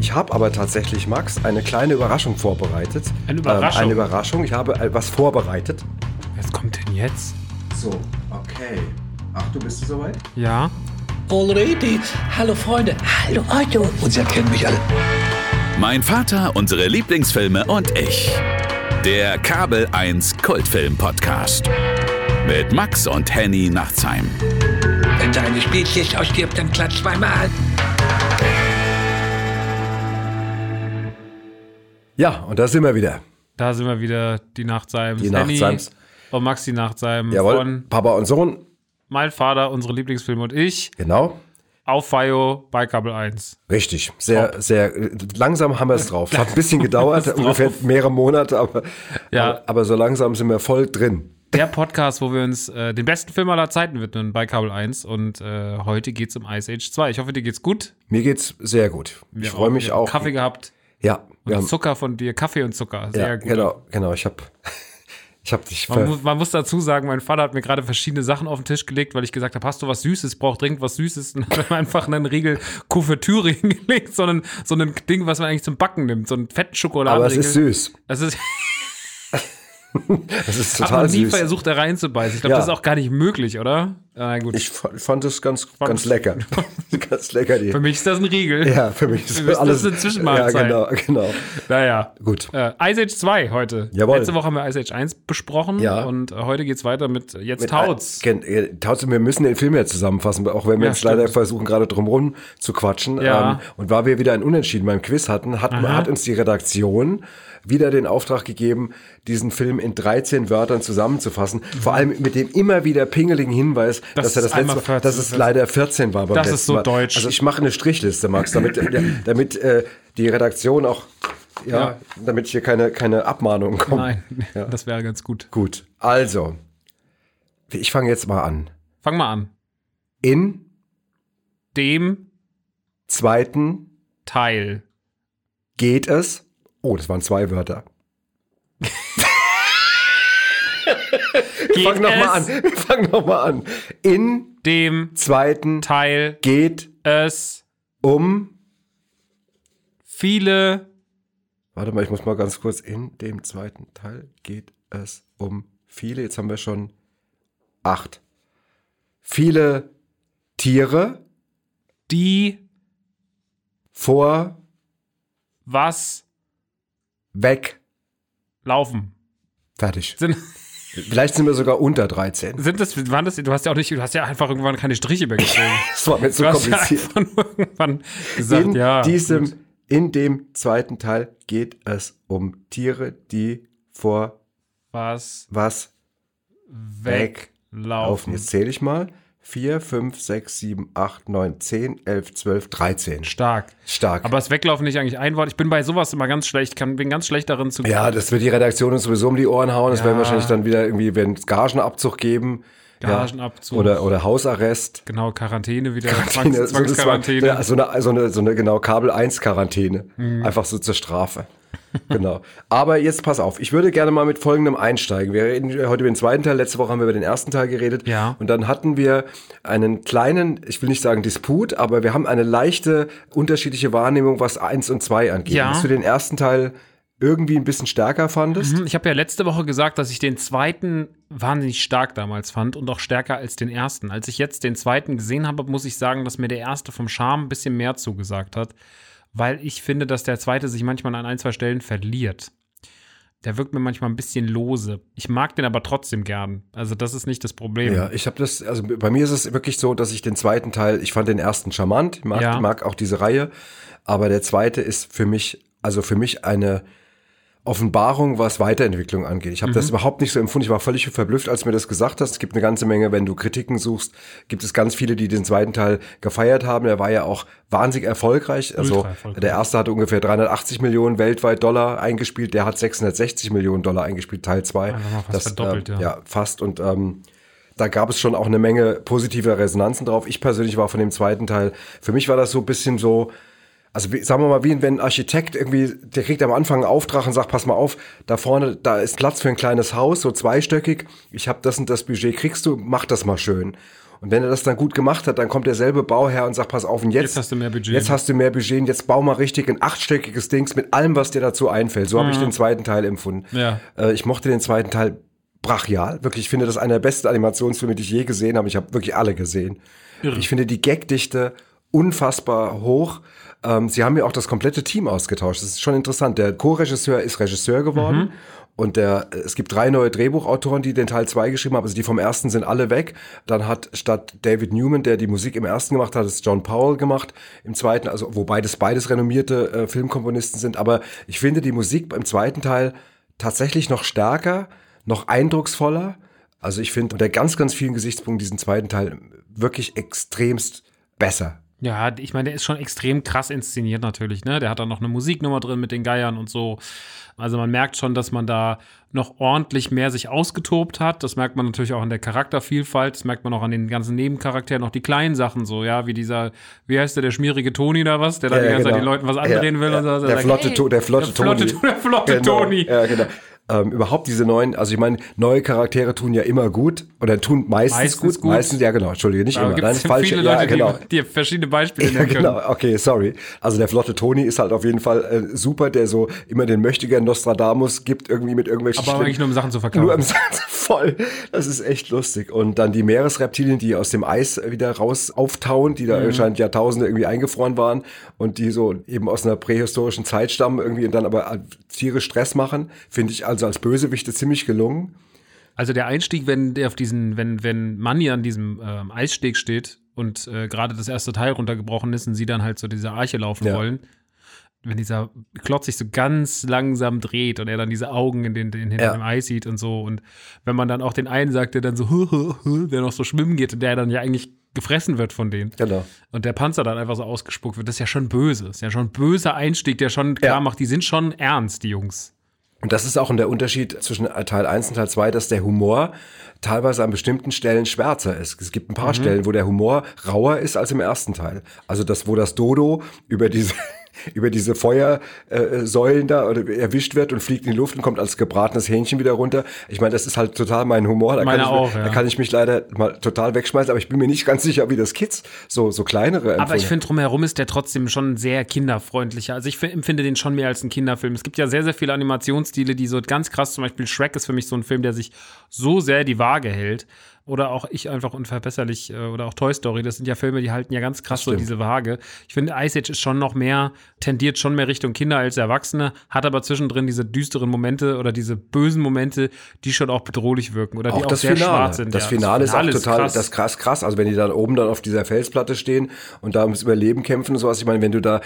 Ich habe aber tatsächlich, Max, eine kleine Überraschung vorbereitet. Eine Überraschung? Ähm, eine Überraschung. Ich habe äh, was vorbereitet. Was kommt denn jetzt? So, okay. Ach, du bist du soweit? Ja. Already. Hallo Freunde. Hallo Otto. Und Sie erkennen mich alle. Mein Vater, unsere Lieblingsfilme und ich. Der Kabel 1 Kultfilm Podcast. Mit Max und Henny Nachtsheim. Wenn seine Spezies ausstirbt, dann klatscht zweimal. Ja, und da sind wir wieder. Da sind wir wieder, die Nachtseims. Die Nachtseims. Und Maxi Nachtsheim Jawohl. von Papa und Sohn. Mein Vater, unsere Lieblingsfilme und ich Genau. auf FIO bei Kabel 1. Richtig. Sehr, sehr äh, langsam haben wir es drauf. Hat ein bisschen gedauert, ungefähr mehrere Monate, aber, Ja. aber, aber so langsam sind wir voll drin. Der Podcast, wo wir uns äh, den besten Film aller Zeiten widmen bei Kabel 1. Und äh, heute geht's um Ice Age 2. Ich hoffe, dir geht's gut. Mir geht's sehr gut. Ich freue mich auch. Kaffee gehabt. Ja, Und haben, Zucker von dir. Kaffee und Zucker. Sehr ja gut. genau, genau. Ich habe ich hab dich Man, muss, man muss dazu sagen, mein Vater hat mir gerade verschiedene Sachen auf den Tisch gelegt, weil ich gesagt habe, hast du was Süßes, braucht dringend was Süßes. Und hat mir einfach einen Riegel Kuvertüre hingelegt, so ein, so ein Ding, was man eigentlich zum Backen nimmt, so einen fetten Schokoladen. aber es ist süß. Das ist, Es ist hat total man nie süß. versucht, da reinzubeißen. Ich glaube, Ja. das ist auch gar nicht möglich, oder? Na gut. Ich fa- fand es ganz, ganz lecker. ganz lecker, die. für mich ist das ein Riegel. Ja, für mich ist Für mich ist alles. das eine Zwischenmahlzeit. Ja, genau, genau. Naja. Gut. Äh, Ice Age 2 heute. Jawohl. Letzte Woche haben wir Ice Age 1 besprochen Ja. und äh, heute geht's weiter mit äh, jetzt Mit Gen- äh, Tautz, wir müssen den Film jetzt zusammenfassen, auch wenn wir Ja, jetzt leider stimmt. versuchen, gerade drumherum zu quatschen. Ja. Ähm, und weil wir wieder ein Unentschieden beim Quiz hatten, hat, hat uns die Redaktion wieder den Auftrag gegeben, diesen Film in 13 Wörtern zusammenzufassen. Vor allem mit dem immer wieder pingeligen Hinweis, Das dass er das letzte Mal, dass 14, es leider 14 war beim Das ist so Mal. deutsch. Also ich mache eine Strichliste, Max, damit, damit äh, die Redaktion auch, ja, Ja. damit hier keine, keine Abmahnungen kommen. Nein, Ja. das wäre ganz gut. Gut, also, ich fange jetzt mal an. Fang mal an. In Dem zweiten Teil. geht es. Oh, das waren zwei Wörter. Geht Fang noch mal es an. Wir fangen noch mal an. In dem zweiten Teil geht es um. viele Warte mal, ich muss mal ganz kurz. In dem zweiten Teil geht es um viele. Jetzt haben wir schon acht. Viele Tiere die vor was weg. laufen. Fertig. Sind, Vielleicht sind wir sogar unter 13. sind das, waren das, du hast ja auch nicht, du hast ja einfach irgendwann keine Striche mehr gezogen. Das war mir zu ja kompliziert. nur irgendwann gesagt, in ja. diesem, gut. in dem zweiten Teil geht es um Tiere, die vor was was weglaufen. weglaufen. Jetzt zähle ich mal. 4, 5, 6, 7, 8, 9, 10, 11, 12, 13. Stark. Stark. Aber ist Weglaufen nicht eigentlich ein Wort? Ich bin bei sowas immer ganz schlecht, kann, bin ganz schlecht darin zu. ja, das wird die Redaktion uns sowieso um die Ohren hauen. Das Ja. werden wahrscheinlich dann wieder irgendwie, wenn es Gagenabzug geben. Gagenabzug. Ja, oder, oder Hausarrest. Genau, Quarantäne wieder. Quarantäne, Zwangs, das ja, so, eine, so, eine, so eine genau Kabel 1 Quarantäne. Mhm. Einfach so zur Strafe. Genau. Aber jetzt pass auf, ich würde gerne mal mit folgendem einsteigen. Wir reden heute über den zweiten Teil, letzte Woche haben wir über den ersten Teil geredet. Ja. Und dann hatten wir einen kleinen, ich will nicht sagen Disput, aber wir haben eine leichte unterschiedliche Wahrnehmung, was 1 und 2 angeht. Ja. Dass du den ersten Teil irgendwie ein bisschen stärker fandest. Hm, Ich habe ja letzte Woche gesagt, dass ich den zweiten wahnsinnig stark damals fand und auch stärker als den ersten. Als ich jetzt den zweiten gesehen habe, muss ich sagen, dass mir der erste vom Charme ein bisschen mehr zugesagt hat, weil ich finde, dass der zweite sich manchmal an ein, zwei Stellen verliert. Der wirkt mir manchmal ein bisschen lose. Ich mag den aber trotzdem gern. Also das ist nicht das Problem. Ja, ich habe das, also bei mir ist es wirklich so, dass ich den zweiten Teil, ich fand den ersten charmant, ich mag, Ja. mag auch diese Reihe, aber der zweite ist für mich, also für mich eine Offenbarung, was Weiterentwicklung angeht. Ich habe das überhaupt nicht so empfunden. Ich war völlig verblüfft, als du mir das gesagt hast. Es gibt eine ganze Menge, wenn du Kritiken suchst, gibt es ganz viele, die den zweiten Teil gefeiert haben. Der war ja auch wahnsinnig erfolgreich. Also erfolgreich. der erste hatte ungefähr 380 Millionen weltweit Dollar eingespielt. Der hat 660 Millionen Dollar eingespielt, Teil 2. Einfach mal fast verdoppelt, ähm, ja. ja, fast. Und ähm, da gab es schon auch eine Menge positiver Resonanzen drauf. Ich persönlich war von dem zweiten Teil, für mich war das so ein bisschen so, also wie, sagen wir mal, wie wenn ein Architekt irgendwie, der kriegt am Anfang einen Auftrag und sagt, pass mal auf, da vorne, da ist Platz für ein kleines Haus, so zweistöckig. Ich habe das und das Budget, kriegst du, mach das mal schön. Und wenn er das dann gut gemacht hat, dann kommt derselbe Bauherr und sagt, pass auf, und jetzt, Jetzt hast du mehr Budget. Jetzt hast du mehr Budget und jetzt bau mal richtig ein achtstöckiges Dings mit allem, was dir dazu einfällt. So habe ich den zweiten Teil empfunden. Mhm. Ja. Äh, ich mochte den zweiten Teil brachial. Wirklich, ich finde das einer der besten Animationsfilme, die ich je gesehen habe. Ich habe wirklich alle gesehen. Ich finde die Gagdichte unfassbar hoch. Ähm, sie haben ja auch das komplette Team ausgetauscht. Das ist schon interessant. Der Co-Regisseur ist Regisseur geworden. Mhm. Und der, es gibt drei neue Drehbuchautoren, die den Teil 2 geschrieben haben. Also die vom ersten sind alle weg. Dann hat statt David Newman, der die Musik im ersten gemacht hat, es John Powell gemacht im zweiten. Also wobei das beides renommierte äh, Filmkomponisten sind. Aber ich finde die Musik im zweiten Teil tatsächlich noch stärker, noch eindrucksvoller. Also ich finde unter ganz, ganz vielen Gesichtspunkten diesen zweiten Teil wirklich extremst besser. Ja, ich meine, der ist schon extrem krass inszeniert natürlich, ne? Der hat dann noch eine Musiknummer drin mit den Geiern und so. Also man merkt schon, dass man da noch ordentlich mehr sich ausgetobt hat. Das merkt man natürlich auch an der Charaktervielfalt. Das merkt man auch an den ganzen Nebencharakteren, auch die kleinen Sachen so, ja, wie dieser, wie heißt der, der schmierige Toni da was, der da Ja, die ganze Zeit genau. den Leuten was andrehen Ja, will ja. und so. Der sagt, flotte, hey, der flotte der flotte, Toni. der flotte Genau. Toni. Ja, genau. Ähm, überhaupt diese neuen, also ich meine, neue Charaktere tun ja immer gut oder tun meistens, Meistens gut. gut. Meistens, ja genau, entschuldige, nicht Aber immer. Nein, falsch. viele ja, Leute, genau. die, die verschiedene Beispiele Ja, nennen können. genau, okay, sorry. Also der flotte Toni ist halt auf jeden Fall äh, super, der so immer den Möchtegern Nostradamus gibt, irgendwie mit irgendwelchen Aber Stimmen. eigentlich nur um Sachen zu verkaufen. Nur im Satz voll. Das ist echt lustig. Und dann die Meeresreptilien, die aus dem Eis wieder raus auftauen, die da Mhm. anscheinend Jahrtausende irgendwie eingefroren waren und die so eben aus einer prähistorischen Zeit stammen irgendwie und dann aber Tiere Stress machen, finde ich also als Bösewichte ziemlich gelungen. Also der Einstieg, wenn der auf diesen, wenn, wenn Manny an diesem ähm, Eissteg steht und äh, gerade das erste Teil runtergebrochen ist und sie dann halt so diese Arche laufen Ja. wollen, wenn dieser Klotz sich so ganz langsam dreht und er dann diese Augen in den, den hinter Ja. dem Eis sieht und so und wenn man dann auch den einen sagt, der dann so, der noch so schwimmen geht und der dann ja eigentlich gefressen wird von denen Genau. und der Panzer dann einfach so ausgespuckt wird, das ist ja schon böse. Das ist ja schon ein böser Einstieg, der schon klar Ja. macht, die sind schon ernst, die Jungs. Und das ist auch der Unterschied zwischen Teil 1 und Teil 2, dass der Humor teilweise an bestimmten Stellen schwärzer ist. Es gibt ein paar Stellen, wo der Humor rauer ist als im ersten Teil. Also das, wo das Dodo über diese über diese Feuersäulen Säulen da oder erwischt wird und fliegt in die Luft und kommt als gebratenes Hähnchen wieder runter. Ich meine, das ist halt total mein Humor. Da, Meiner kann ich, auch, mir- ja. da kann ich mich leider mal total wegschmeißen, aber ich bin mir nicht ganz sicher, wie das Kids so so kleinere Aber ich empfunden finde, drumherum ist der trotzdem schon sehr kinderfreundlicher. Also ich fi- empfinde den schon mehr als ein Kinderfilm. Es gibt ja sehr, sehr viele Animationsstile, die so ganz krass, zum Beispiel Shrek ist für mich so ein Film, der sich so sehr die Waage hält. Oder auch ich einfach unverbesserlich äh, oder auch Toy Story, das sind ja Filme, die halten ja ganz krass so diese Waage. Ich finde, Ice Age ist schon noch mehr, tendiert schon mehr Richtung Kinder als Erwachsene, hat aber zwischendrin diese düsteren Momente oder diese bösen Momente, die schon auch bedrohlich wirken oder die auch auch das sehr Finale. schwarz sind. Das ja. Finale ist auch total, krass. das krass, krass. Also wenn die dann oben dann auf dieser Felsplatte stehen und da ums Überleben kämpfen und sowas. Ich meine, wenn du da,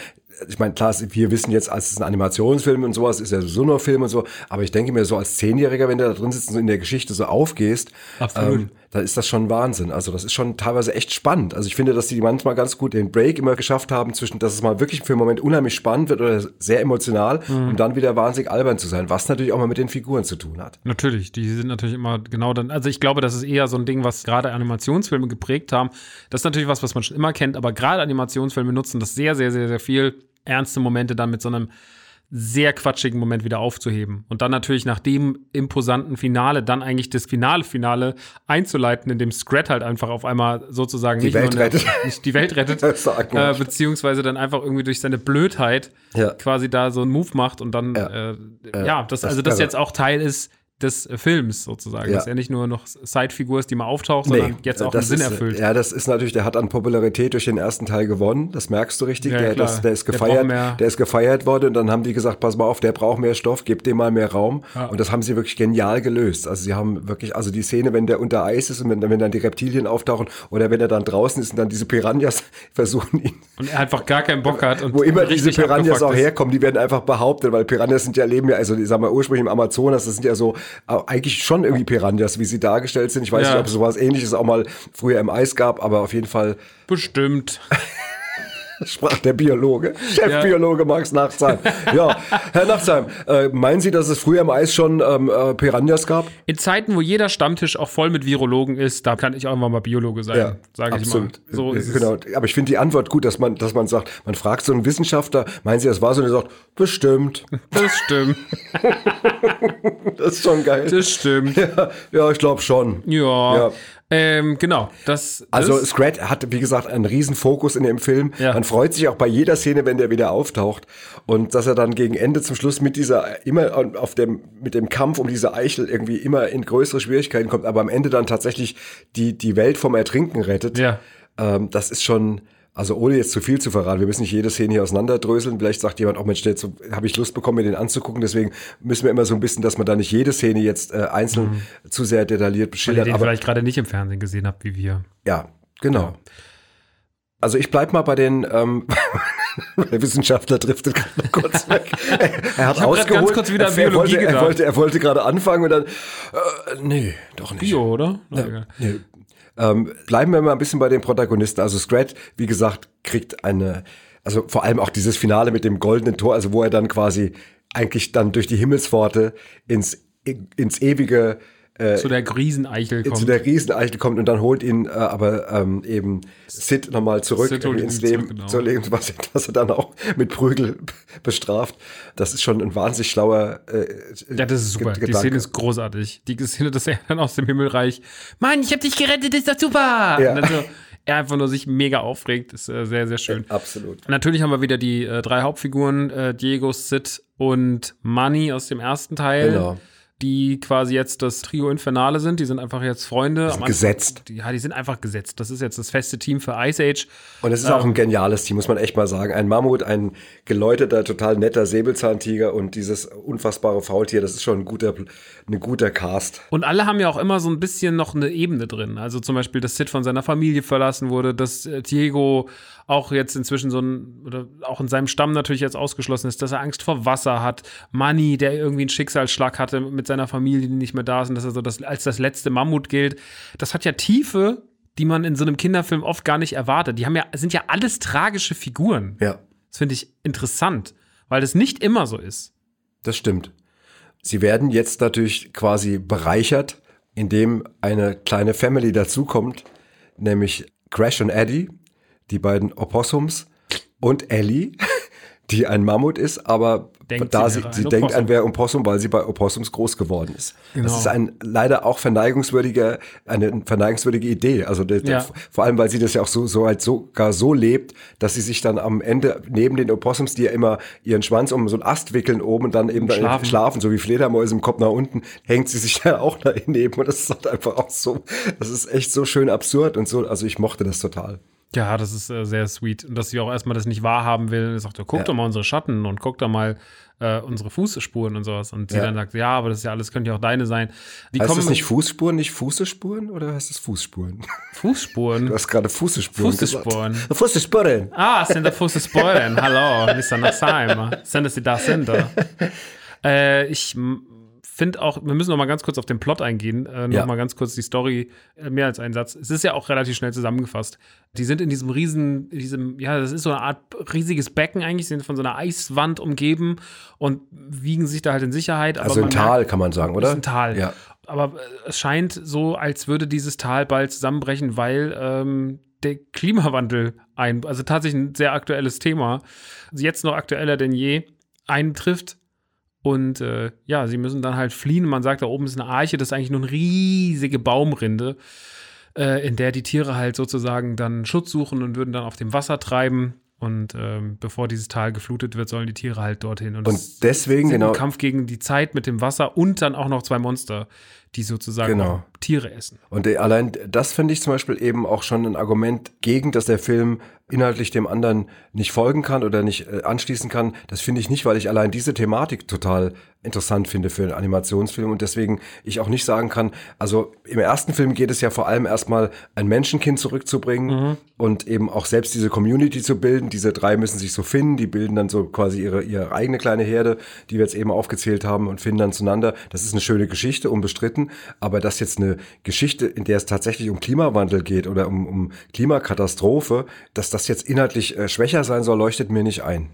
ich meine, klar, wir wissen jetzt, als es ein Animationsfilm und sowas, ist ja so nur Film und so. Aber ich denke mir so als Zehnjähriger, wenn du da drin sitzt und in der Geschichte so aufgehst, Absolut. ähm, dann ist das schon Wahnsinn. Also das ist schon teilweise echt spannend. Also ich finde, dass die manchmal ganz gut den Break immer geschafft haben zwischen, dass es mal wirklich für einen Moment unheimlich spannend wird oder sehr emotional, Mhm. um dann wieder wahnsinnig albern zu sein, was natürlich auch mal mit den Figuren zu tun hat. Natürlich, die sind natürlich immer genau dann. Also ich glaube, das ist eher so ein Ding, was gerade Animationsfilme geprägt haben. Das ist natürlich was, was man schon immer kennt, aber gerade Animationsfilme nutzen das sehr, sehr, sehr, sehr viel, ernste Momente dann mit so einem sehr quatschigen Moment wieder aufzuheben. Und dann natürlich nach dem imposanten Finale dann eigentlich das Finale-Finale einzuleiten, in dem Scrat halt einfach auf einmal sozusagen Die nicht Welt nur eine, rettet. nicht die Welt rettet, äh, beziehungsweise dann einfach irgendwie durch seine Blödheit Ja. quasi da so einen Move macht und dann Ja. äh, ja, das, das- also das also- jetzt auch Teil ist des äh, Films sozusagen, Ja. dass er nicht nur noch Sidefigur ist, die mal auftaucht, sondern jetzt auch einen Sinn ist, erfüllt. Ja, das ist natürlich, der hat an Popularität durch den ersten Teil gewonnen. Das merkst du richtig. Ja, der, das, der ist Der gefeiert, mehr- der ist gefeiert worden und dann haben die gesagt, pass mal auf, der braucht mehr Stoff, gib dem mal mehr Raum. Ja. Und das haben sie wirklich genial gelöst. Also sie haben wirklich, also die Szene, wenn der unter Eis ist und wenn, wenn dann die Reptilien auftauchen oder wenn er dann draußen ist und dann diese Piranhas versuchen ihn Und er einfach gar keinen Bock hat wo immer diese Piranhas auch herkommen, die werden einfach behauptet, weil Piranhas sind ja leben ja, also ich sag mal ursprünglich im Amazonas, das sind ja so eigentlich schon irgendwie Piranhas, wie sie dargestellt sind. Ich weiß Ja. nicht, ob es sowas ähnliches auch mal früher im Eis gab, aber auf jeden Fall Bestimmt. sprach der Biologe. Chefbiologe Max Nachtsheim. ja, Herr Nachtsheim, äh, meinen Sie, dass es früher im Eis schon ähm, äh, Piranhas gab? In Zeiten, wo jeder Stammtisch auch voll mit Virologen ist, da kann ich auch irgendwann mal Biologe sein, sage ich mal. So ist genau. Aber ich finde die Antwort gut, dass man, dass man sagt, man fragt so einen Wissenschaftler, meinen Sie, das war so, und er sagt, bestimmt. Das stimmt. Das ist schon geil. Das stimmt. ja, ja, ich glaube schon. Ja. Ja. Ähm, genau, das. Also Scrat hat, wie gesagt, einen riesen Fokus in dem Film. Ja. Man freut sich auch bei jeder Szene, wenn der wieder auftaucht. Und dass er dann gegen Ende zum Schluss mit dieser, immer auf dem, mit dem Kampf um diese Eichel irgendwie immer in größere Schwierigkeiten kommt, aber am Ende dann tatsächlich die, die Welt vom Ertrinken rettet. Ja. Ähm, das ist schon, also ohne jetzt zu viel zu verraten, wir müssen nicht jede Szene hier auseinanderdröseln. Vielleicht sagt jemand, oh Mensch, jetzt habe ich Lust bekommen, mir den anzugucken. Deswegen müssen wir immer so ein bisschen, dass man da nicht jede Szene jetzt äh, einzeln zu sehr detailliert weil ihr beschildert. den vielleicht gerade nicht im Fernsehen gesehen habt, wie wir. ja, genau. Also ich bleib mal bei den ähm, der Wissenschaftler driftet gerade noch kurz weg. Er hat ausgeholt. ganz kurz wieder er, Biologie wollte, er wollte, er wollte gerade anfangen und dann äh, nee, doch nicht. Bio, oder? Egal. Nee. Ähm, bleiben wir mal ein bisschen bei den Protagonisten. Also Scrat, wie gesagt, kriegt eine, also vor allem auch dieses Finale mit dem goldenen Tor, also wo er dann quasi eigentlich dann durch die Himmelspforte ins, ins ewige Zu der Rieseneichel kommt. zu der Rieseneichel kommt und dann holt ihn äh, aber ähm, eben Sid nochmal zurück Sid ins zurück, Leben, genau. zu Leben, was, was er dann auch mit Prügel bestraft. Das ist schon ein wahnsinnig schlauer äh, ja, das ist super. Ge- Die Szene ist großartig. Die Szene, dass er dann aus dem Himmelreich, Mann, ich hab dich gerettet, ist doch super. Ja. Und dann so, er einfach nur sich mega aufregt, ist äh, sehr, sehr schön. Absolut. Natürlich haben wir wieder die äh, drei Hauptfiguren, äh, Diego, Sid und Manny aus dem ersten Teil. Genau. Die quasi jetzt das Trio Infernale sind. Die sind einfach jetzt Freunde. Am Anfang- gesetzt. Die, ja, die sind einfach gesetzt. Das ist jetzt das feste Team für Ice Age. Und es ist auch ein geniales Team, muss man echt mal sagen. Ein Mammut, ein geläuterter, total netter Säbelzahntiger und dieses unfassbare Faultier, das ist schon ein guter, ein guter Cast. Und alle haben ja auch immer so ein bisschen noch eine Ebene drin. Also zum Beispiel, dass Sid von seiner Familie verlassen wurde, dass äh, Diego auch jetzt inzwischen so ein, oder auch in seinem Stamm natürlich jetzt ausgeschlossen ist, dass er Angst vor Wasser hat. Manny, der irgendwie einen Schicksalsschlag hatte mit seiner Familie, die nicht mehr da ist und dass er so das, als das letzte Mammut gilt. Das hat ja Tiefe, die man in so einem Kinderfilm oft gar nicht erwartet. Die haben ja, sind ja alles tragische Figuren. Ja, Das finde ich interessant, weil das nicht immer so ist. das stimmt. Sie werden jetzt natürlich quasi bereichert, indem eine kleine Family dazukommt, nämlich Crash und Eddie, die beiden Opossums und Ellie, die ein Mammut ist, aber Denkt, da sie sie, sie ein denkt Opossum. an wer Opossum, weil sie bei Opossums groß geworden ist. Genau. Das ist ein leider auch verneigungswürdiger, eine verneigungswürdige Idee. Also der, Ja. der, vor allem, weil sie das ja auch so, so halt sogar so lebt, dass sie sich dann am Ende neben den Opossums, die ja immer ihren Schwanz um so einen Ast wickeln oben und dann eben dann Schlafen. schlafen, so wie Fledermäuse im Kopf nach unten, hängt sie sich da auch daneben und das ist halt einfach auch so, das ist echt so schön absurd und so, also ich mochte das total. Ja, das ist äh, sehr sweet. Und dass sie auch erstmal das nicht wahrhaben will. Und sagt, guck Ja. doch mal unsere Schatten und guck doch mal äh, unsere Fußspuren und sowas. Und sie Ja. dann sagt, ja, aber das ist ja alles, könnte ja auch deine sein. Die heißt das nicht Fußspuren, nicht Fußespuren oder heißt das Fußspuren? Fußspuren. Du hast gerade Fußespuren Fußspuren. gesagt. Fußespuren. Ah, sind da Fußspuren. Hallo, Mr. Nassim. Sind es die da sind? Äh, ich finde auch, wir müssen noch mal ganz kurz auf den Plot eingehen. Äh, noch Ja. mal ganz kurz die Story, äh, mehr als einen Satz. Es ist ja auch relativ schnell zusammengefasst. Die sind in diesem riesen, diesem, ja, das ist so eine Art riesiges Becken eigentlich, sind von so einer Eiswand umgeben und wiegen sich da halt in Sicherheit. Also ein Tal, merkt- kann man sagen, Das oder? ist ein Tal. Ja. Aber äh, es scheint so, als würde dieses Tal bald zusammenbrechen, weil ähm, der Klimawandel ein, also tatsächlich ein sehr aktuelles Thema, jetzt noch aktueller denn je, eintrifft. Und äh, ja, sie müssen dann halt fliehen. Man sagt, da oben ist eine Arche, das ist eigentlich nur eine riesige Baumrinde, äh, in der die Tiere halt sozusagen dann Schutz suchen und würden dann auf dem Wasser treiben. Und ähm, bevor dieses Tal geflutet wird, sollen die Tiere halt dorthin. Und es deswegen, genau, Kampf gegen die Zeit mit dem Wasser und dann auch noch zwei Monster, die sozusagen Genau. Tiere essen. Und äh, allein das finde ich zum Beispiel eben auch schon ein Argument gegen, dass der Film inhaltlich dem anderen nicht folgen kann oder nicht äh, anschließen kann. Das finde ich nicht, weil ich allein diese Thematik total interessant finde für einen Animationsfilm und deswegen ich auch nicht sagen kann, also im ersten Film geht es ja vor allem erstmal ein Menschenkind zurückzubringen und eben auch selbst diese Community zu bilden. Diese drei müssen sich so finden, die bilden dann so quasi ihre, ihre eigene kleine Herde, die wir jetzt eben aufgezählt haben und finden dann zueinander. Das ist eine schöne Geschichte, unbestritten, aber dass jetzt eine Geschichte, in der es tatsächlich um Klimawandel geht oder um, um Klimakatastrophe, dass das jetzt inhaltlich äh, schwächer sein soll, leuchtet mir nicht ein.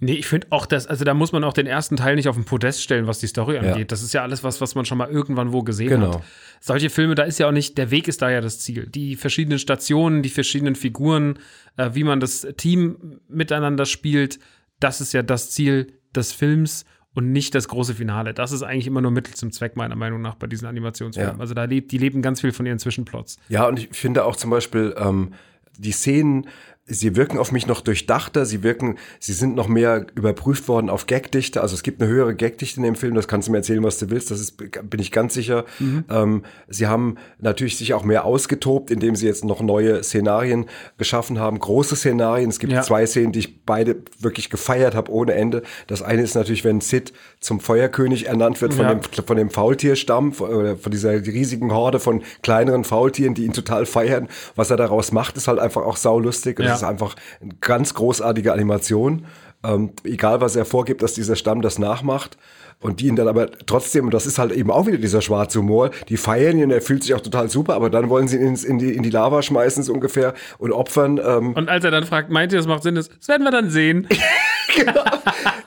Nee, ich finde auch das, also da muss man auch den ersten Teil nicht auf den Podest stellen, was die Story angeht. Ja. Das ist ja alles was, was man schon mal irgendwann wo gesehen Genau. hat. Solche Filme, da ist ja auch nicht, der Weg ist da ja das Ziel. Die verschiedenen Stationen, die verschiedenen Figuren, äh, wie man das Team miteinander spielt, das ist ja das Ziel des Films. und nicht das große Finale. Das ist eigentlich immer nur Mittel zum Zweck, meiner Meinung nach, bei diesen Animationsfilmen. Ja. Also da lebt, die leben ganz viel von ihren Zwischenplots. Ja, und ich finde auch zum Beispiel ähm, die Szenen, sie wirken auf mich noch durchdachter, sie wirken, sie sind noch mehr überprüft worden auf Gagdichte. Also es gibt eine höhere Gagdichte in dem Film, das kannst du mir erzählen, was du willst, das ist, bin ich ganz sicher. Ähm, sie haben natürlich sich auch mehr ausgetobt, indem sie jetzt noch neue Szenarien geschaffen haben, große Szenarien. Es gibt Ja. zwei Szenen, die ich beide wirklich gefeiert habe ohne Ende. Das eine ist natürlich, wenn Sid zum Feuerkönig ernannt wird von Ja. dem von dem Faultierstamm, von, oder von dieser riesigen Horde von kleineren Faultieren, die ihn total feiern. Was er daraus macht, ist halt einfach auch saulustig. Und Ja. das ist einfach eine ganz großartige Animation. Ähm, egal, was er vorgibt, dass dieser Stamm das nachmacht. Und die ihn dann aber trotzdem, und das ist halt eben auch wieder dieser schwarze Humor, die feiern ihn, er fühlt sich auch total super, aber dann wollen sie ihn ins, in, die, in die Lava schmeißen, so ungefähr, und opfern. Ähm, Und als er dann fragt, meint ihr, das macht Sinn? Das das werden wir dann sehen.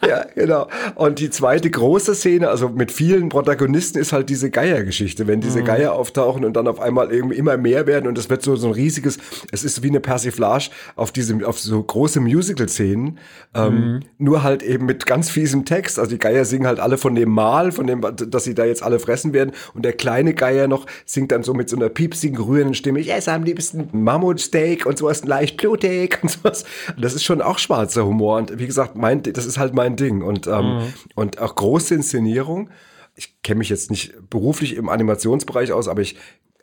ja, genau. Und die zweite große Szene, also mit vielen Protagonisten, ist halt diese Geier-Geschichte. Wenn diese Geier auftauchen und dann auf einmal irgendwie immer mehr werden und es wird so, so ein riesiges, es ist wie eine Persiflage auf diese, auf so große Musical-Szenen, ähm, nur halt eben mit ganz fiesem Text. Also die Geier singen halt alle von dem Mal, von dem, dass sie da jetzt alle fressen werden. Und der kleine Geier noch singt dann so mit so einer piepsigen, rührenden Stimme, ich esse am liebsten Mammutsteak und sowas leicht blutig und sowas. Und das ist schon auch schwarzer Humor. Und wie gesagt, mein, das ist halt mein Ding. Und, ähm, und auch große Inszenierung. Ich kenne mich jetzt nicht beruflich im Animationsbereich aus, aber ich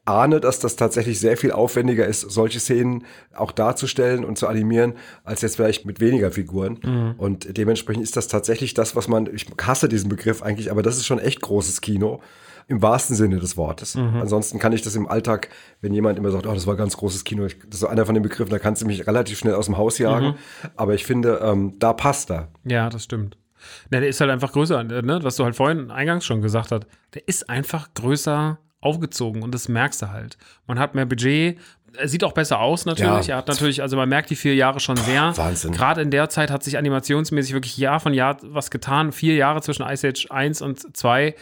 ahne, dass das tatsächlich sehr viel aufwendiger ist, solche Szenen auch darzustellen und zu animieren, als jetzt vielleicht mit weniger Figuren. Und dementsprechend ist das tatsächlich das, was man, ich hasse diesen Begriff eigentlich, aber das ist schon echt großes Kino. Im wahrsten Sinne des Wortes. Ansonsten kann ich das im Alltag, wenn jemand immer sagt, oh, das war ganz großes Kino, ich, das ist so einer von den Begriffen, da kannst du mich relativ schnell aus dem Haus jagen. Aber ich finde, ähm, da passt er. Ja, das stimmt. Na, der ist halt einfach größer, ne? was du halt vorhin eingangs schon gesagt hast. Der ist einfach größer aufgezogen und das merkst du halt. Man hat mehr Budget, er sieht auch besser aus natürlich. Ja. Er hat natürlich, also man merkt die vier Jahre schon sehr. Wahnsinn. Gerade in der Zeit hat sich animationsmäßig wirklich Jahr von Jahr was getan. Vier Jahre zwischen Ice Age 1 und 2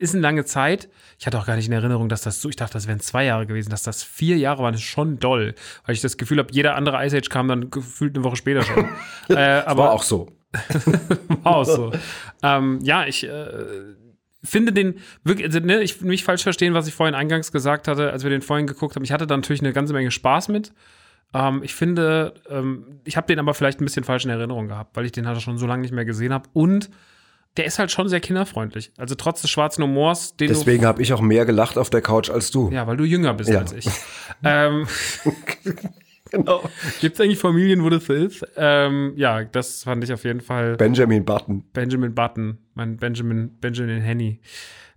ist eine lange Zeit. Ich hatte auch gar nicht in Erinnerung, dass das so, ich dachte, das wären zwei Jahre gewesen, dass das vier Jahre waren, ist schon doll. Weil ich das Gefühl habe, jeder andere Ice Age kam dann gefühlt eine Woche später schon. äh, aber War auch so. war auch so. ähm, ja, ich äh, finde den wirklich, also, ne, ich will nicht falsch verstehen, was ich vorhin eingangs gesagt hatte, als wir den vorhin geguckt haben. Ich hatte da natürlich eine ganze Menge Spaß mit. Ähm, ich finde, ähm, ich habe den aber vielleicht ein bisschen falsch in Erinnerung gehabt, weil ich den halt schon so lange nicht mehr gesehen habe. Und der ist halt schon sehr kinderfreundlich. Also trotz des schwarzen Humors, den Deswegen habe ich auch mehr gelacht auf der Couch als du. Ja, weil du jünger bist Ja. als ich. ähm, Genau. Gibt es eigentlich Familien, wo das ist? Ähm, ja, das fand ich auf jeden Fall. Benjamin Button. Benjamin Button, mein Benjamin, Benjamin Henny.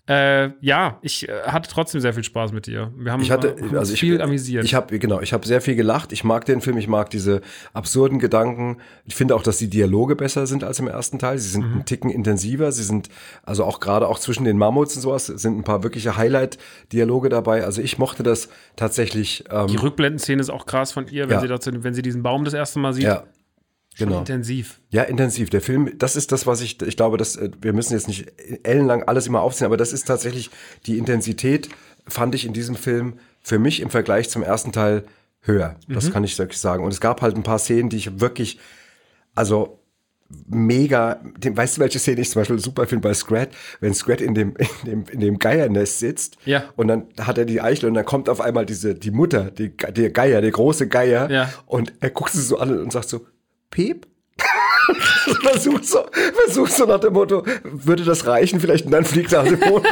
Äh, ja, ich äh, hatte trotzdem sehr viel Spaß mit dir. Wir haben, Ich hatte, haben uns also ich, viel amüsiert. Ich habe genau, ich habe sehr viel gelacht. Ich mag den Film, ich mag diese absurden Gedanken. Ich finde auch, dass die Dialoge besser sind als im ersten Teil. Sie sind Mhm. einen Ticken intensiver. Sie sind also auch gerade auch zwischen den Mammuts und sowas sind ein paar wirkliche Highlight-Dialoge dabei. Also ich mochte das tatsächlich. Ähm, die Rückblendenszene ist auch krass von ihr, wenn Ja. sie dazu, wenn sie diesen Baum das erste Mal sieht. ja, Schon genau. intensiv. Ja, intensiv. Der Film, das ist das, was ich, ich glaube, dass äh, wir müssen jetzt nicht ellenlang alles immer aufziehen, aber das ist tatsächlich die Intensität, fand ich in diesem Film für mich im Vergleich zum ersten Teil höher. Das kann ich wirklich sagen. Und es gab halt ein paar Szenen, die ich wirklich, also mega, den, weißt du, welche Szene ich zum Beispiel super finde bei Scrat, wenn Scrat in dem, in dem, in dem Geiernest sitzt Ja. und dann hat er die Eichel und dann kommt auf einmal diese, die Mutter, die, der Geier, der große Geier Ja. und er guckt sie so an und sagt so, Piep? versucht so, versucht so nach dem Motto, würde das reichen vielleicht? Und dann fliegt er aus dem Boden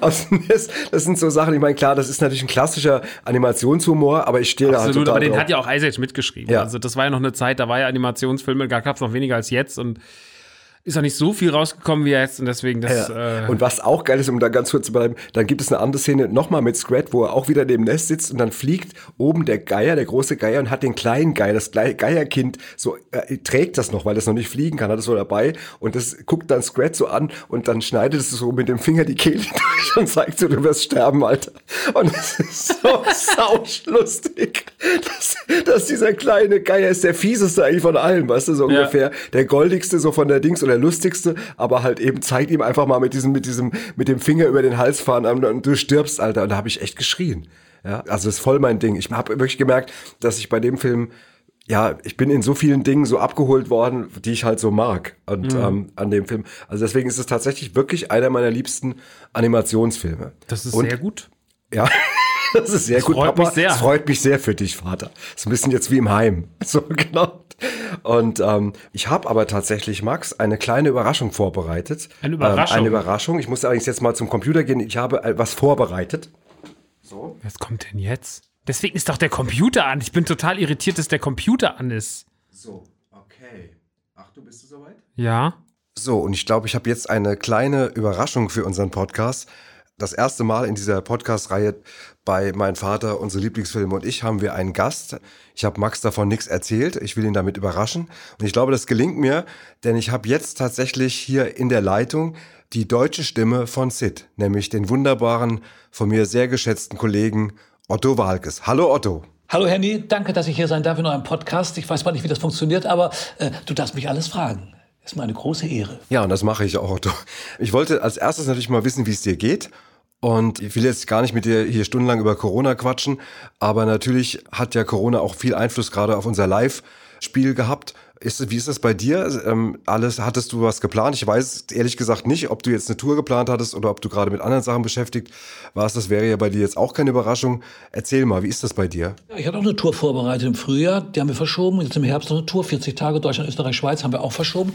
aus dem Nest. Das sind so Sachen, ich meine, klar, das ist natürlich ein klassischer Animationshumor, aber ich stehe da halt Absolut, aber den drauf. hat ja auch Age mitgeschrieben. Ja. Also das war ja noch eine Zeit, da war ja Animationsfilme, da gab es noch weniger als jetzt und ist auch nicht so viel rausgekommen wie jetzt und deswegen das. Ja. Äh, Und was auch geil ist, um da ganz kurz zu bleiben, dann gibt es eine andere Szene nochmal mit Scrat, wo er auch wieder neben dem Nest sitzt und dann fliegt oben der Geier, der große Geier und hat den kleinen Geier, das Geierkind, so äh, trägt das noch, weil es noch nicht fliegen kann, hat es so dabei und das guckt dann Scrat so an und dann schneidet es so mit dem Finger die Kehle durch und zeigt so, du wirst sterben, Alter. Und es ist so sauschlustig, dass, dass dieser kleine Geier ist der fieseste eigentlich von allen, weißt du, so Ja. ungefähr der goldigste so von der Dings oder lustigste, aber halt eben zeigt ihm einfach mal mit diesem, mit diesem, mit dem Finger über den Hals fahren und, und du stirbst, Alter. Und da habe ich echt geschrien. Ja, also das ist voll mein Ding. Ich habe wirklich gemerkt, dass ich bei dem Film ja, ich bin in so vielen Dingen so abgeholt worden, die ich halt so mag und Mhm. ähm, an dem Film. Also deswegen ist es tatsächlich wirklich einer meiner liebsten Animationsfilme. Das ist Und- sehr gut. Ja, das ist sehr gut, freut Papa. mich sehr. Es freut mich sehr für dich, Vater. Ist ein bisschen jetzt wie im Heim. So, genau. Und ähm, ich habe aber tatsächlich, Max, eine kleine Überraschung vorbereitet. Eine Überraschung? Ähm, eine Überraschung. Ich muss allerdings jetzt mal zum Computer gehen. Ich habe äh, was vorbereitet. Was kommt denn jetzt? Deswegen ist doch der Computer an. Ich bin total irritiert, dass der Computer an ist. So, okay. Achtung, bist du soweit? Ja. So, und ich glaube, ich habe jetzt eine kleine Überraschung für unseren Podcast. Das erste Mal in dieser Podcast-Reihe bei Mein Vater, unsere Lieblingsfilme und ich haben wir einen Gast. Ich habe Max davon nichts erzählt. Ich will ihn damit überraschen. Und ich glaube, das gelingt mir, denn ich habe jetzt tatsächlich hier in der Leitung die deutsche Stimme von Sid, nämlich den wunderbaren, von mir sehr geschätzten Kollegen Otto Walkes. Hallo Otto. Hallo Henny, danke, dass ich hier sein darf in eurem Podcast. Ich weiß mal nicht, wie das funktioniert, aber äh, du darfst mich alles fragen. Ist mir eine große Ehre. Ja, und das mache ich auch. Otto. Ich wollte als erstes natürlich mal wissen, wie es dir geht. Und ich will jetzt gar nicht mit dir hier stundenlang über Corona quatschen, aber natürlich hat ja Corona auch viel Einfluss gerade auf unser Live-Spiel gehabt. Ist, wie ist das bei dir? Ähm, alles, hattest du was geplant? Ich weiß ehrlich gesagt nicht, ob du jetzt eine Tour geplant hattest oder ob du gerade mit anderen Sachen beschäftigt warst. Das wäre ja bei dir jetzt auch keine Überraschung. Erzähl mal, wie ist das bei dir? Ja, ich hatte auch eine Tour vorbereitet im Frühjahr, die haben wir verschoben. Jetzt im Herbst noch eine Tour, 40 Tage, Deutschland, Österreich, Schweiz haben wir auch verschoben.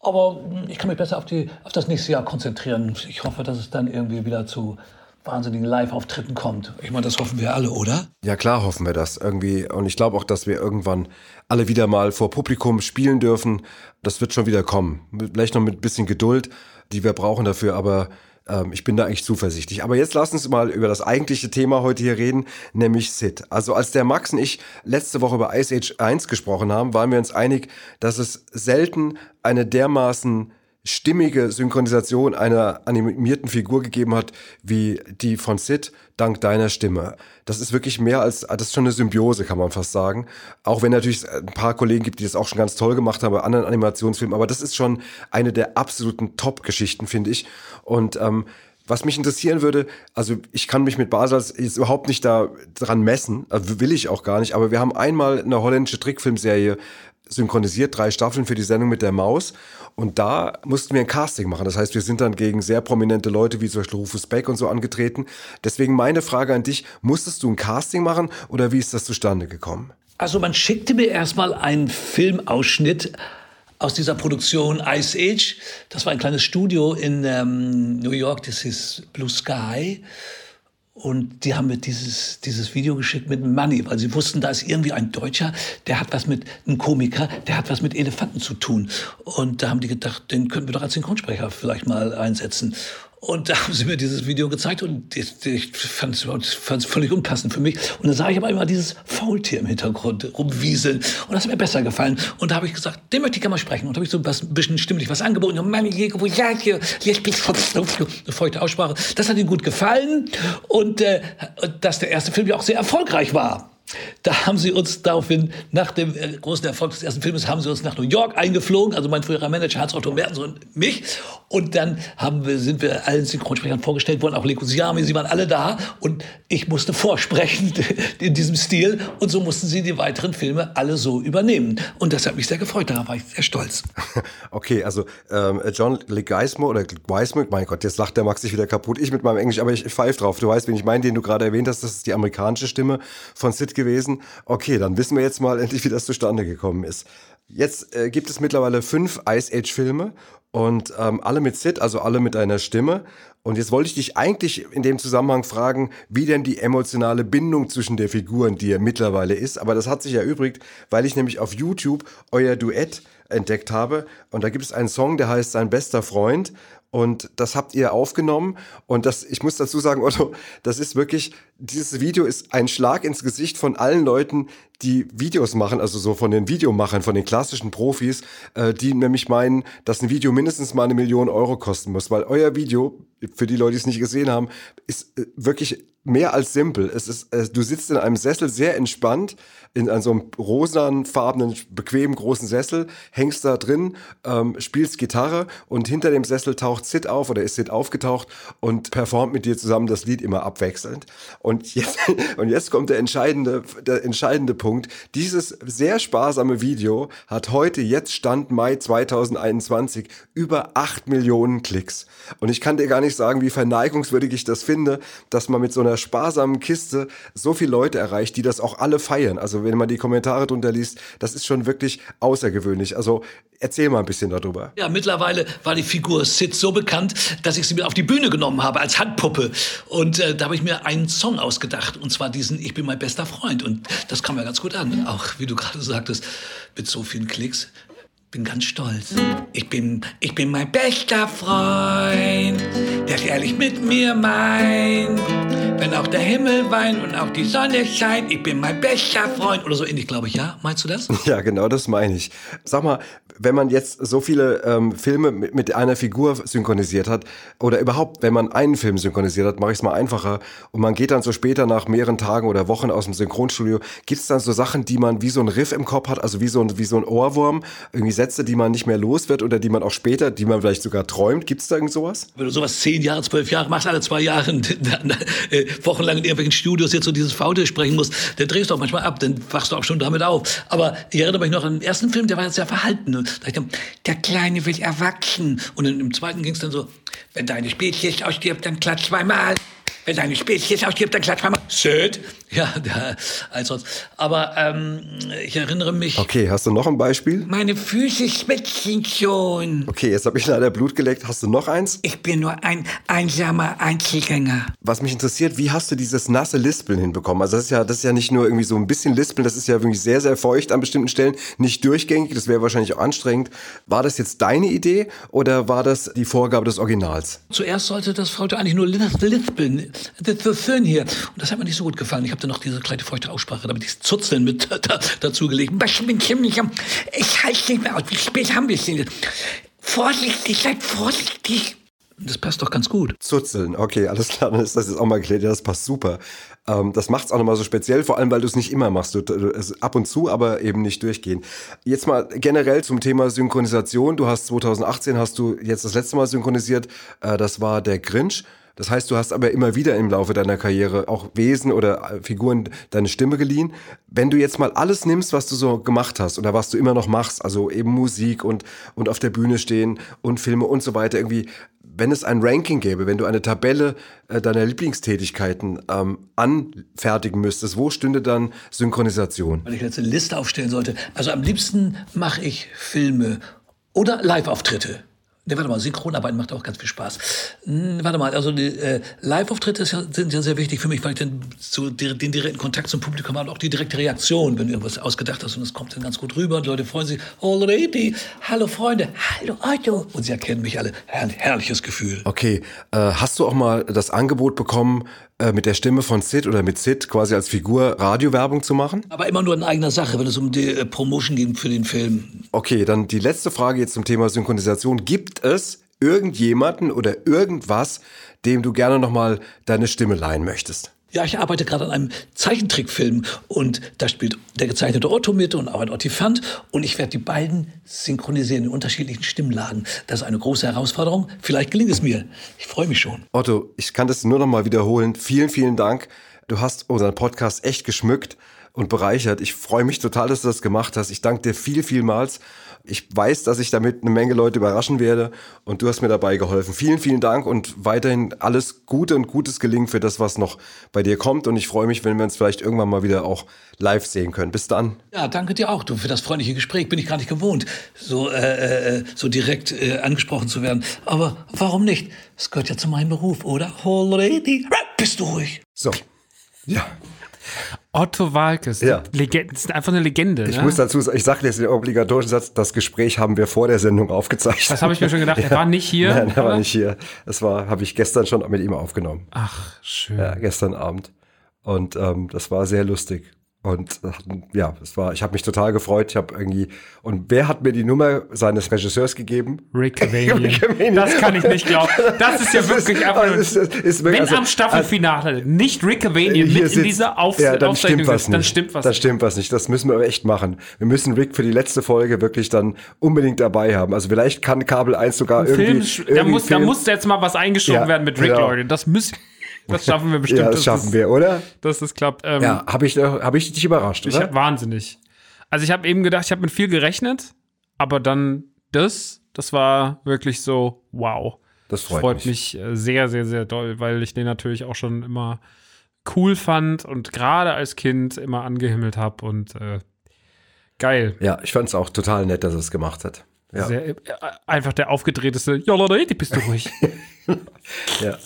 Aber mh, ich kann mich besser auf, die, auf das nächste Jahr konzentrieren. Ich hoffe, dass es dann irgendwie wieder zu wahnsinnigen Live-Auftritten kommt. Ich meine, das hoffen wir alle, oder? Ja, klar hoffen wir das irgendwie. Und ich glaube auch, dass wir irgendwann alle wieder mal vor Publikum spielen dürfen. Das wird schon wieder kommen. Vielleicht noch mit ein bisschen Geduld, die wir brauchen dafür, aber ähm, ich bin da eigentlich zuversichtlich. Aber jetzt lass uns mal über das eigentliche Thema heute hier reden, nämlich Sid. Also als der Max und ich letzte Woche über Ice Age 1 gesprochen haben, waren wir uns einig, dass es selten eine dermaßen stimmige Synchronisation einer animierten Figur gegeben hat, wie die von Sid, dank deiner Stimme. Das ist wirklich mehr als, das ist schon eine Symbiose, kann man fast sagen. Auch wenn natürlich ein paar Kollegen gibt, die das auch schon ganz toll gemacht haben bei anderen Animationsfilmen, aber das ist schon eine der absoluten Top-Geschichten, finde ich. Und ähm, was mich interessieren würde, also ich kann mich mit Basels jetzt überhaupt nicht da dran messen, also will ich auch gar nicht, aber wir haben einmal eine holländische Trickfilmserie synchronisiert, drei Staffeln für die Sendung mit der Maus. Und da mussten wir ein Casting machen. Das heißt, wir sind dann gegen sehr prominente Leute wie zum Beispiel Rufus Beck und so angetreten. Deswegen meine Frage an dich, musstest du ein Casting machen oder wie ist das zustande gekommen? Also man schickte mir erstmal einen Filmausschnitt aus dieser Produktion Ice Age. Das war ein kleines Studio in ähm, New York, das hieß Blue Sky. Und die haben mir dieses, dieses Video geschickt mit Money, weil sie wussten, da ist irgendwie ein Deutscher, der hat was mit, ein Komiker, der hat was mit Elefanten zu tun. Und da haben die gedacht, den könnten wir doch als Synchronsprecher vielleicht mal einsetzen. Und da haben sie mir dieses Video gezeigt und ich, ich fand es völlig unpassend für mich. Und dann sah ich aber immer dieses Faultier im Hintergrund rumwieseln. Und das hat mir besser gefallen. Und da habe ich gesagt, den möchte ich gerne mal sprechen. Und habe ich so was, ein bisschen stimmlich was angeboten. Und Mann, hier, wo ja, hier, jetzt eine feuchte Aussprache. Das hat ihm gut gefallen. Und äh, dass der erste Film ja auch sehr erfolgreich war. Da haben sie uns daraufhin, nach dem äh, großen Erfolg des ersten Filmes, haben sie uns nach New York eingeflogen, also mein früherer Manager Hans-Otto Mertens und mich. Und dann haben wir, sind wir allen Synchronsprechern vorgestellt worden, auch Leko Siami, sie waren alle da. Und ich musste vorsprechen in diesem Stil. Und so mussten sie die weiteren Filme alle so übernehmen. Und das hat mich sehr gefreut, darauf war ich sehr stolz. Okay, also ähm, John Leguizamo oder Weisman, mein Gott, jetzt lacht der Max sich wieder kaputt. Ich mit meinem Englisch, aber ich pfeife drauf. Du weißt, wen ich meine, den du gerade erwähnt hast, das ist die amerikanische Stimme von Sid gewesen. Okay, dann wissen wir jetzt mal endlich, wie das zustande gekommen ist. Jetzt äh, gibt es mittlerweile fünf Ice Age Filme und ähm, alle mit Sid, also alle mit einer Stimme. Und jetzt wollte ich dich eigentlich in dem Zusammenhang fragen, wie denn die emotionale Bindung zwischen der Figuren dir mittlerweile ist. Aber das hat sich erübrigt, weil ich nämlich auf YouTube euer Duett entdeckt habe. Und da gibt es einen Song, der heißt Sein bester Freund. Und das habt ihr aufgenommen. Und das, ich muss dazu sagen, Otto, das ist wirklich, dieses Video ist ein Schlag ins Gesicht von allen Leuten, die Videos machen, also so von den Videomachern, von den klassischen Profis, äh, die nämlich meinen, dass ein Video mindestens mal eine Million Euro kosten muss. Weil euer Video, für die Leute, die es nicht gesehen haben, ist äh, wirklich mehr als simpel. Es ist, äh, du sitzt in einem Sessel sehr entspannt, in an so einem rosanfarbenen, bequemen großen Sessel, hängst da drin, ähm, spielst Gitarre und hinter dem Sessel taucht Sid auf oder ist Sid aufgetaucht und performt mit dir zusammen das Lied immer abwechselnd. Und Und jetzt, und jetzt kommt der entscheidende, der entscheidende Punkt. Dieses sehr sparsame Video hat heute, jetzt Stand Mai 2021, über 8 Millionen Klicks. Und ich kann dir gar nicht sagen, wie verneigungswürdig ich das finde, dass man mit so einer sparsamen Kiste so viele Leute erreicht, die das auch alle feiern. Also wenn man die Kommentare drunter liest, das ist schon wirklich außergewöhnlich. Also erzähl mal ein bisschen darüber. Ja, mittlerweile war die Figur Sid so bekannt, dass ich sie mir auf die Bühne genommen habe als Handpuppe. Und äh, da habe ich mir einen Song ausgedacht. Und zwar diesen Ich bin mein bester Freund. Und das kam ja ganz gut an. Auch, wie du gerade sagtest, mit so vielen Klicks. Bin ganz stolz. Ich bin, ich bin mein bester Freund, es ehrlich mit mir meint. Wenn auch der Himmel weint und auch die Sonne scheint, ich bin mein bester Freund. Oder so ähnlich, glaube ich, ja? Meinst du das? Ja, genau das meine ich. Sag mal, wenn man jetzt so viele ähm, Filme mit, mit einer Figur synchronisiert hat, oder überhaupt, wenn man einen Film synchronisiert hat, mache ich es mal einfacher, und man geht dann so später nach mehreren Tagen oder Wochen aus dem Synchronstudio, gibt es dann so Sachen, die man wie so ein Riff im Kopf hat, also wie so ein, wie so ein Ohrwurm, irgendwie Sätze, die man nicht mehr los wird oder die man auch später, die man vielleicht sogar träumt. Gibt es da irgend sowas? Wenn du sowas zehn Jahre, zwölf Jahre machst, alle zwei Jahre äh, wochenlang in irgendwelchen Studios jetzt so dieses Faute sprechen musst, dann drehst du auch manchmal ab, dann wachst du auch schon damit auf. Aber ich erinnere mich noch an den ersten Film, der war jetzt sehr verhalten. Da ich dann, der Kleine will erwachsen. Und dann, im zweiten ging es dann so, wenn deine Spezies ausstirbt, dann klatsch zweimal. Wenn deine Spezies ausstirbt, dann klatsch zweimal. Sid? Ja, der, als sonst. Aber ähm, ich erinnere mich. Okay, hast du noch ein Beispiel? Meine Füße schwitzen schon. Okay, jetzt habe ich leider Blut geleckt. Hast du noch eins? Ich bin nur ein einsamer Einzelgänger. Was mich interessiert, wie hast du dieses nasse Lispeln hinbekommen? Also das ist ja, das ist ja nicht nur irgendwie so ein bisschen Lispeln, das ist ja wirklich sehr, sehr feucht an bestimmten Stellen, nicht durchgängig, das wäre wahrscheinlich auch anstrengend. War das jetzt deine Idee oder war das die Vorgabe des Originals? Zuerst sollte das Frau eigentlich nur lispeln. Das ist so schön hier. Und das hat mir nicht so gut gefallen. Ich habe dann noch diese kleine feuchte Aussprache, damit ich Zuzeln mit da, dazu gelegt. Ich halte nicht mehr aus. Wie spät haben wir es denn? Vorsichtig, seid vorsichtig. Das passt doch ganz gut. Zuzeln, okay, alles klar, dann ist das jetzt auch mal geklärt. Ja, das passt super. Ähm, das macht es auch nochmal so speziell, vor allem, weil du es nicht immer machst. Du, du, ab und zu, aber eben nicht durchgehen. Jetzt mal generell zum Thema Synchronisation. Du hast 2018 hast du jetzt das letzte Mal synchronisiert. Äh, das war der Grinch. Das heißt, du hast aber immer wieder im Laufe deiner Karriere auch Wesen oder äh, Figuren deine Stimme geliehen. Wenn du jetzt mal alles nimmst, was du so gemacht hast oder was du immer noch machst, also eben Musik und, und auf der Bühne stehen und Filme und so weiter, irgendwie, wenn es ein Ranking gäbe, wenn du eine Tabelle äh, deiner Lieblingstätigkeiten ähm, anfertigen müsstest, wo stünde dann Synchronisation? Wenn ich jetzt eine Liste aufstellen sollte, also am liebsten mache ich Filme oder Live-Auftritte. Ne, warte mal, Synchronarbeit macht auch ganz viel Spaß. Hm, warte mal, also die äh, Live-Auftritte sind ja sehr wichtig für mich, weil ich dann so den direkten Kontakt zum Publikum habe und auch die direkte Reaktion, wenn irgendwas ausgedacht hast und es kommt dann ganz gut rüber und die Leute freuen sich, Lady, hallo Freunde, hallo Otto. Und sie erkennen mich alle. Her herrliches Gefühl. Okay, äh, hast du auch mal das Angebot bekommen, äh, mit der Stimme von Sid oder mit Sid quasi als Figur Radiowerbung zu machen? Aber immer nur in eigener Sache, wenn es um die äh, Promotion geht für den Film. Okay, dann die letzte Frage jetzt zum Thema Synchronisation. Gibt es irgendjemanden oder irgendwas, dem du gerne nochmal deine Stimme leihen möchtest? Ja, ich arbeite gerade an einem Zeichentrickfilm und da spielt der gezeichnete Otto mit und auch ein Ottifant und ich werde die beiden synchronisieren in unterschiedlichen Stimmlagen. Das ist eine große Herausforderung. Vielleicht gelingt es mir. Ich freue mich schon. Otto, ich kann das nur noch mal wiederholen. Vielen, vielen Dank. Du hast unseren Podcast echt geschmückt und bereichert. Ich freue mich total, dass du das gemacht hast. Ich danke dir viel, vielmals ich weiß, dass ich damit eine Menge Leute überraschen werde und du hast mir dabei geholfen. Vielen, vielen Dank und weiterhin alles Gute und Gutes gelingen für das, was noch bei dir kommt. Und ich freue mich, wenn wir uns vielleicht irgendwann mal wieder auch live sehen können. Bis dann. Ja, danke dir auch, du, für das freundliche Gespräch. Bin ich gar nicht gewohnt, so, äh, äh, so direkt äh, angesprochen zu werden. Aber warum nicht? Es gehört ja zu meinem Beruf, oder? Lady, bist du ruhig. So. Ja. Otto Walkes, ja. Legende, das ist einfach eine Legende. Ich ne? muss dazu sagen, ich sage jetzt den obligatorischen Satz, das Gespräch haben wir vor der Sendung aufgezeichnet. Das habe ich mir schon gedacht, ja. er war nicht hier. Nein, er war nicht hier. Das war, habe ich gestern schon mit ihm aufgenommen. Ach, schön. Ja, gestern Abend. Und ähm, das war sehr lustig. Und ja, es war, ich habe mich total gefreut. Ich habe irgendwie. Und wer hat mir die Nummer seines Regisseurs gegeben? Rick Avanian. Das kann ich nicht glauben. Das ist ja wirklich einfach. Ist, ist, ist wenn also, am Staffelfinale also, nicht Rick Avanian mit sitzt, in dieser Auf ja, dann Aufzeichnung stimmt was ist, dann stimmt was. Dann stimmt was nicht. Das müssen wir aber echt machen. Wir müssen Rick für die letzte Folge wirklich dann unbedingt dabei haben. Also vielleicht kann Kabel 1 sogar irgendwie. Film, irgendwie da, muss, da muss jetzt mal was eingeschoben ja, werden mit Rick, genau. Leute. Das müssen. Das schaffen wir bestimmt. Ja, das schaffen wir, oder? Dass das klappt. Ähm, Ja, habe ich, hab ich dich überrascht, Ich oder? hab wahnsinnig. Also ich habe eben gedacht, ich habe mit viel gerechnet, aber dann das, das war wirklich so, wow. Das freut, mich. mich äh, sehr, sehr, sehr doll, weil ich den natürlich auch schon immer cool fand und gerade als Kind immer angehimmelt habe und äh, geil. Ja, ich fand es auch total nett, dass er es gemacht hat. Ja, Sehr, äh, einfach der aufgedrehteste, ja Leute, die bist du ruhig. ja.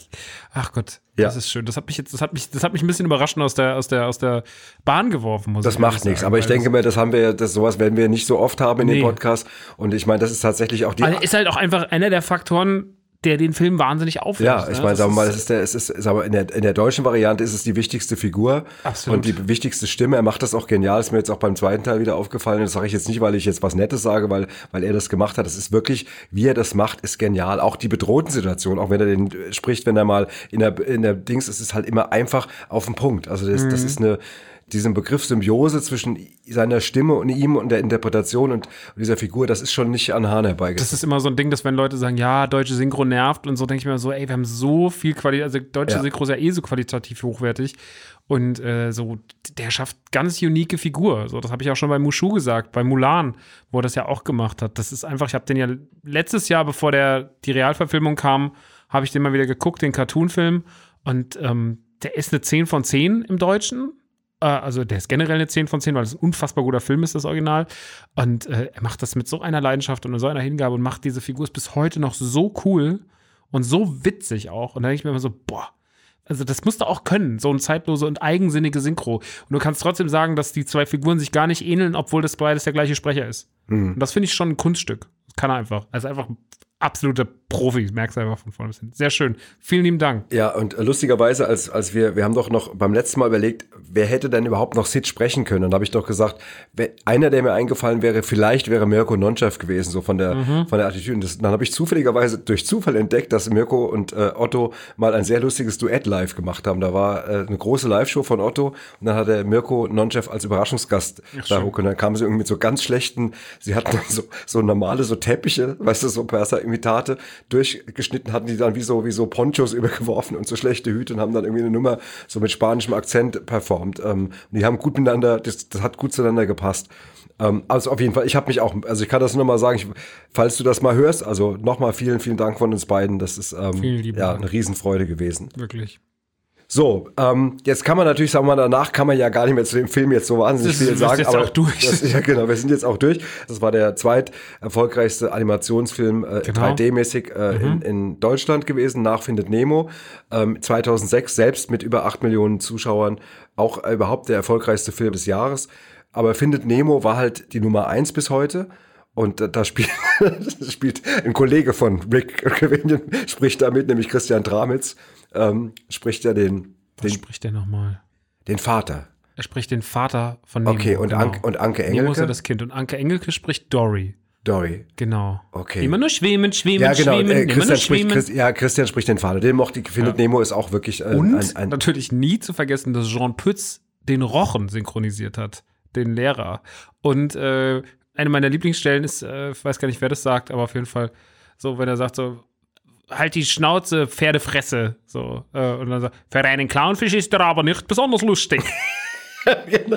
Ach Gott, Ja. das ist schön. Das hat mich jetzt, das hat mich, das hat mich ein bisschen überraschend aus der, aus der, aus der Bahn geworfen, muss Das macht nichts, aber ich denke mir, das haben wir, das sowas werden wir nicht so oft haben in Nee. dem Podcast. Und ich meine, das ist tatsächlich auch die. Also ist halt auch einfach einer der Faktoren, der den Film wahnsinnig aufhält. Ja, ich ne? meine, Das sagen wir mal, ist- es ist der, es ist, sagen wir, in der, in der deutschen Variante ist es die wichtigste Figur Absolut. und die wichtigste Stimme. Er macht das auch genial. Ist mir jetzt auch beim zweiten Teil wieder aufgefallen. Das sage ich jetzt nicht, weil ich jetzt was Nettes sage, weil, weil er das gemacht hat. Das ist wirklich, wie er das macht, ist genial. Auch die bedrohten Situation, auch wenn er den äh, spricht, wenn er mal in der, in der Dings, es ist halt immer einfach auf den Punkt. Also das, Mhm. das ist eine, diesen Begriff Symbiose zwischen seiner Stimme und ihm und der Interpretation und dieser Figur, das ist schon nicht an Hahn herbeigesetzt. Das ist immer so ein Ding, dass wenn Leute sagen, ja, deutsche Synchro nervt und so, denke ich mir so, ey, wir haben so viel Qualität, also deutsche Ja. Synchro ist ja eh so qualitativ hochwertig und äh, so, der schafft ganz unique Figur. So, das habe ich auch schon bei Mushu gesagt, bei Mulan, wo er das ja auch gemacht hat. Das ist einfach, ich habe den ja letztes Jahr, bevor der die Realverfilmung kam, habe ich den mal wieder geguckt, den Cartoonfilm und ähm, der ist eine 10 von 10 im Deutschen. Äh, Also der ist generell eine 10 von 10, weil es ein unfassbar guter Film ist, das Original. Und äh, er macht das mit so einer Leidenschaft und so einer Hingabe und macht diese Figur bis heute noch so cool und so witzig auch. Und da denke ich mir immer so, boah, also das musst du auch können, so ein zeitlose und eigensinnige Synchro. Und du kannst trotzdem sagen, dass die zwei Figuren sich gar nicht ähneln, obwohl das beides der gleiche Sprecher ist. Und das finde ich schon ein Kunststück. Das kann er einfach. Also einfach ein absoluter Profi, merkst du einfach von vorne bis hin. Sehr schön. Vielen lieben Dank. Ja, und äh, lustigerweise, als, als wir, wir haben doch noch beim letzten Mal überlegt, wer hätte denn überhaupt noch Sid sprechen können? Und da habe ich doch gesagt, wer, einer, der mir eingefallen wäre, vielleicht wäre Mirko Nonchev gewesen, so von der, von der Attitüde. Und das, dann habe ich zufälligerweise durch Zufall entdeckt, dass Mirko und äh, Otto mal ein sehr lustiges Duett live gemacht haben. Da war äh, eine große Live-Show von Otto und dann hat der Mirko Nonchev als Überraschungsgast da hoch und dann kamen sie irgendwie mit so ganz schlechten, sie hatten so, so normale, so Teppiche, weißt du, so Perser-Imitate durchgeschnitten, hatten die dann wie so, wie so Ponchos übergeworfen und so schlechte Hüte und haben dann irgendwie eine Nummer so mit spanischem Akzent performt. Ähm, die haben gut miteinander, das, das hat gut zueinander gepasst. Ähm, also auf jeden Fall, ich habe mich auch, also ich kann das nur mal sagen, ich, falls du das mal hörst, also nochmal vielen, vielen Dank von uns beiden. Das ist ähm, ja Dank. eine Riesenfreude gewesen. Wirklich. So, ähm, jetzt kann man natürlich sagen, mal danach kann man ja gar nicht mehr zu dem Film jetzt so wahnsinnig Das viel sagen. jetzt aber auch durch. Das, ja, genau, wir sind jetzt auch durch. Das war der zweit erfolgreichste Animationsfilm äh, Genau. 3D-mäßig äh, in, in Deutschland gewesen, nach Findet Nemo. Ähm, 2006 selbst mit über 8 Millionen Zuschauern auch äh, überhaupt der erfolgreichste Film des Jahres. Aber Findet Nemo war halt die Nummer eins bis heute. Und da, da spielt, spielt ein Kollege von Rick spricht damit, nämlich Christian Dramitz, ähm, spricht ja den, Was den, spricht der nochmal? den Vater. Er spricht den Vater von Nemo. Okay, und, genau. Anke, und Anke Nemo ist ja Engelke? das Kind. Und Anke Engelke spricht Dory. Dory. Genau. Okay. Immer nur schwimmen, schwimmen, Ja, genau. schwimmen, Äh, immer nur Christian, spricht, schwimmen. Christ, ja, Christian spricht den Vater. Den mochte findet Nemo ist auch wirklich äh, Und ein, ein, natürlich nie zu vergessen, dass Jean Pütz den Rochen synchronisiert hat, den Lehrer. Und äh, eine meiner Lieblingsstellen ist, äh, ich weiß gar nicht, wer das sagt, aber auf jeden Fall so, wenn er sagt so, halt die Schnauze, Pferdefresse, so. Äh, und dann sagt, für einen Clownfisch ist der aber nicht besonders lustig.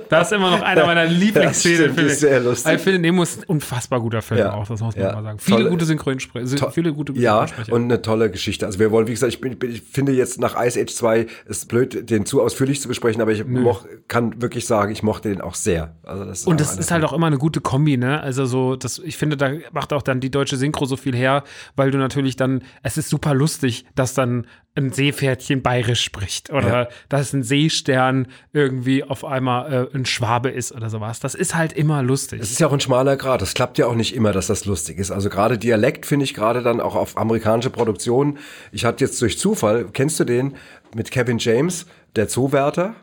Das ist immer noch einer meiner Lieblingsszenen. stimmt, ist sehr lustig. Ich finde, Nemo ist ein unfassbar guter Film Ja. auch, das muss man Ja. mal sagen. Viele Tolle- gute Synchronsprecher, viele gute Ja, Synchronsprecher. und eine tolle Geschichte. Also wir wollen, wie gesagt, ich, bin, ich finde jetzt nach Ice Age 2 ist blöd, den zu ausführlich zu besprechen, aber ich moch, kann wirklich sagen, ich mochte den auch sehr. Also das Und das ist halt auch immer eine gute Kombi, ne? Also so, das, ich finde, da macht auch dann die deutsche Synchro so viel her, weil du natürlich dann, es ist super lustig, dass dann ein Seepferdchen bayerisch spricht oder dass ein Seestern irgendwie auf einmal äh, ein Schwabe ist oder sowas. Das ist halt immer lustig. Es ist ja auch ein schmaler Grad. Das klappt ja auch nicht immer, dass das lustig ist. Also gerade Dialekt finde ich gerade dann auch auf amerikanische Produktionen. Ich hatte jetzt durch Zufall, kennst du den mit Kevin James, der Zoowärter?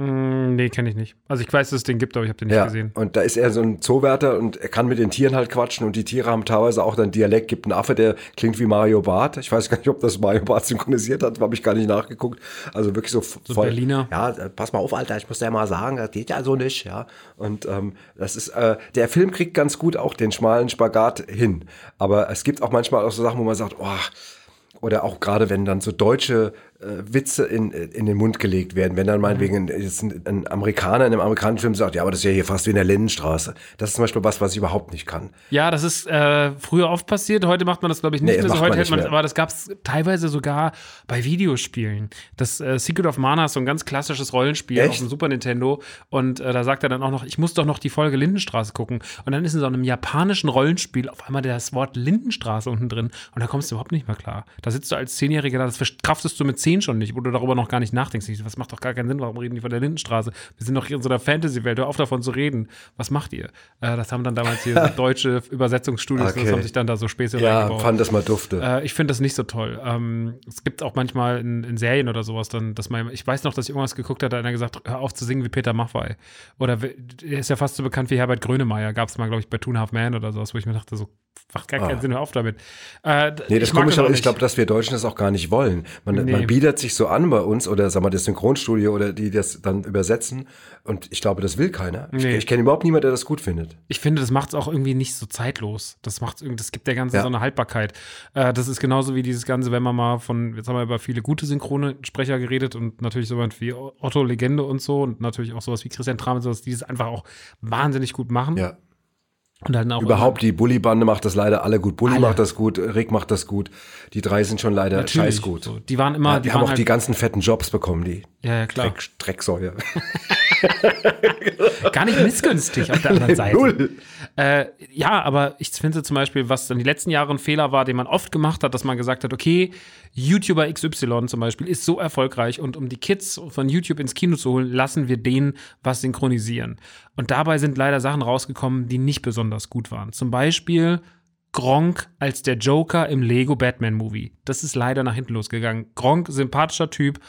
Hm, nee, kenne ich nicht. Also ich weiß, dass es den gibt, aber ich habe den nicht Ja, gesehen. und da ist er so ein Zoowärter und er kann mit den Tieren halt quatschen und die Tiere haben teilweise auch dann Dialekt. Gibt einen Affe, der klingt wie Mario Barth. Ich weiß gar nicht, ob das Mario Barth synchronisiert hat, habe ich gar nicht nachgeguckt. Also wirklich so, So Berliner. Ja, äh, pass mal auf, Alter, ich muss dir mal sagen, das geht ja so nicht, ja. Und ähm, das ist, äh, der Film kriegt ganz gut auch den schmalen Spagat hin. Aber es gibt auch manchmal auch so Sachen, wo man sagt, oh, oder auch gerade wenn dann so deutsche Witze in, in den Mund gelegt werden. Wenn dann meinetwegen jetzt ein, ein Amerikaner in einem amerikanischen Film sagt, ja, aber das ist ja hier fast wie in der Lindenstraße. Das ist zum Beispiel was, was ich überhaupt nicht kann. Ja, das ist äh, früher oft passiert. Heute macht man das, glaube ich, nicht Nee, mehr. So heute nicht man, aber das gab es teilweise sogar bei Videospielen. Das äh, Secret of Mana ist so ein ganz klassisches Rollenspiel Echt? auf dem Super Nintendo. Und äh, da sagt er dann auch noch, ich muss doch noch die Folge Lindenstraße gucken. Und dann ist in so einem japanischen Rollenspiel auf einmal das Wort Lindenstraße unten drin. Und da kommst du überhaupt nicht mehr klar. Da sitzt du als Zehnjähriger da, das verkraftest du mit zehn schon nicht, wo du darüber noch gar nicht nachdenkst. Was macht doch gar keinen Sinn, warum reden die von der Lindenstraße? Wir sind doch hier in so einer Fantasy-Welt, hör auf davon zu reden. Was macht ihr? Äh, das haben dann damals hier so deutsche Übersetzungsstudios, das Okay. haben sich dann da so Späße Ja, reingebaut. fand das mal dufte. Äh, ich finde das nicht so toll. Ähm, es gibt auch manchmal in, in Serien oder sowas dann, dass man, ich weiß noch, dass ich irgendwas geguckt hat, da hat einer gesagt, hör auf zu singen wie Peter Maffay. Oder er ist ja fast so bekannt wie Herbert Grönemeyer, gab es mal, glaube ich, bei a Half Man oder sowas, wo ich mir dachte, so, macht gar keinen Ah. Sinn, hör auf damit. Äh, Nee, das ich mag komisch, auch aber ich glaube, dass wir Deutschen das auch gar nicht wollen. Man, Nee. man bietet sich so an bei uns oder sag mal das Synchronstudio oder die das dann übersetzen und ich glaube, das will keiner. Ich, Nee. ich kenne überhaupt niemanden, der das gut findet. Ich finde, das macht es auch irgendwie nicht so zeitlos. Das macht irgendwie, das gibt der ganzen Ja. so eine Haltbarkeit. Äh, das ist genauso wie dieses Ganze, wenn man mal von, jetzt haben wir über viele gute Synchronsprecher geredet und natürlich so jemand wie Otto Legende und so und natürlich auch sowas wie Christian Tram und sowas, die es einfach auch wahnsinnig gut machen. Ja. Und dann auch Überhaupt, die Bully-Bande macht das leider alle gut. Bully Alle. macht das gut, Rick macht das gut. Die drei sind schon leider Natürlich. scheiß gut. So, die waren immer, Ja, die, die haben waren auch halt, die ganzen fetten Jobs bekommen, die ja, ja, klar. Dreck, Drecksäue. Gar nicht missgünstig auf der anderen Seite. Null. Äh, ja, aber ich finde zum Beispiel, was dann die letzten Jahre ein Fehler war, den man oft gemacht hat, dass man gesagt hat, okay, YouTuber XY zum Beispiel ist so erfolgreich und um die Kids von YouTube ins Kino zu holen, lassen wir denen was synchronisieren. Und dabei sind leider Sachen rausgekommen, die nicht besonders gut waren. Zum Beispiel Gronk als der Joker im Lego Batman Movie. Das ist leider nach hinten losgegangen. Gronk, sympathischer Typ,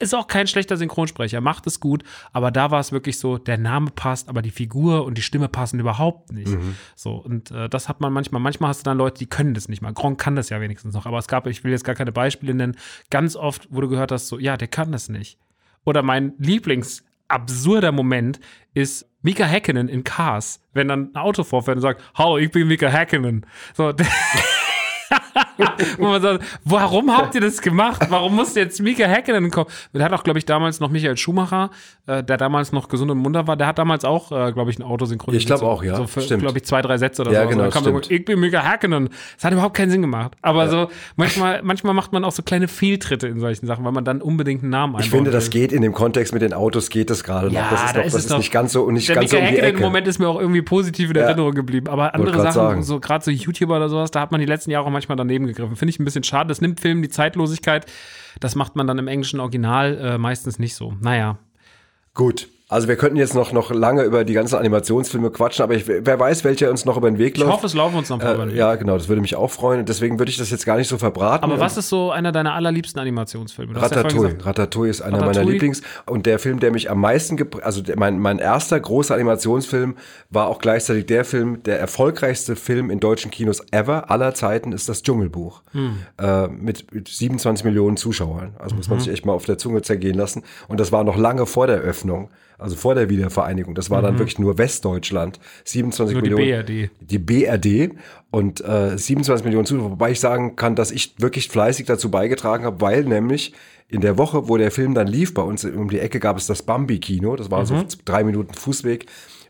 ist auch kein schlechter Synchronsprecher, macht es gut, aber da war es wirklich so, der Name passt, aber die Figur und die Stimme passen überhaupt nicht. So, und äh, das hat man manchmal, manchmal hast du dann Leute, die können das nicht mal. Gronk kann das ja wenigstens noch, aber es gab, ich will jetzt gar keine Beispiele nennen, ganz oft, wo du gehört hast, so, ja, der kann das nicht. Oder mein Lieblings absurder Moment ist Mika Häkkinen in Cars, wenn dann ein Auto vorfährt und sagt, hallo, ich bin Mika Häkkinen. So, wo man sagt, warum habt ihr das gemacht? Warum musste jetzt Mika Häkkinen kommen? Der hat auch, glaube ich, damals noch Michael Schumacher, äh, der damals noch gesund und munter war, der hat damals auch, äh, glaube ich, ein Auto synchronisiert. Ich glaub So- auch, ja. So glaube ich, zwei, drei Sätze oder Ja, so. Genau, dann kam stimmt. immer, ich bin Mika Häkkinen. Das hat überhaupt keinen Sinn gemacht. Aber so, manchmal, manchmal macht man auch so kleine Fehltritte in solchen Sachen, weil man dann unbedingt einen Namen Ich einbauen finde, das geht in dem Kontext mit den Autos, geht das gerade Ja, noch. Das ist, da noch, ist das ist noch- nicht ganz so und nicht Der ganz Mika so um die Ecke. Moment ist mir auch irgendwie positiv in Ja. Erinnerung geblieben. Aber andere Sachen, sagen. so gerade so YouTuber oder sowas, da hat man die letzten Jahre auch manchmal daneben gegriffen. Finde ich ein bisschen schade. Das nimmt Filmen die Zeitlosigkeit. Das macht man dann im englischen Original äh, meistens nicht so. Naja. Gut. Also wir könnten jetzt noch, noch lange über die ganzen Animationsfilme quatschen, aber ich, wer weiß, welcher uns noch über den Weg Ich läuft. hoffe, es laufen uns noch ein paar über den äh, Weg. ja, genau, das würde mich auch freuen. Und deswegen würde ich das jetzt gar nicht so verbraten. Aber was ist so einer deiner allerliebsten Animationsfilme? Du hast ja Ratatouille. Ratatouille ist einer meiner Ratatouille. Lieblings. Und der Film, der mich am meisten, also der, mein, mein erster großer Animationsfilm, war auch gleichzeitig der Film, der erfolgreichste Film in deutschen Kinos ever aller Zeiten ist das Dschungelbuch. Hm. Äh, mit, mit 27 Millionen Zuschauern. Also muss Mhm. man sich echt mal auf der Zunge zergehen lassen. Und das war noch lange vor der Öffnung. Also vor der Wiedervereinigung. Das war dann wirklich nur Westdeutschland. 27 Mhm. Nur die Millionen. BRD. Die BRD und äh, 27 Millionen Zuschauer, wobei ich sagen kann, dass ich wirklich fleißig dazu beigetragen habe, weil nämlich in der Woche, wo der Film dann lief, bei uns um die Ecke gab es das Bambi-Kino, das war so drei Minuten Fußweg,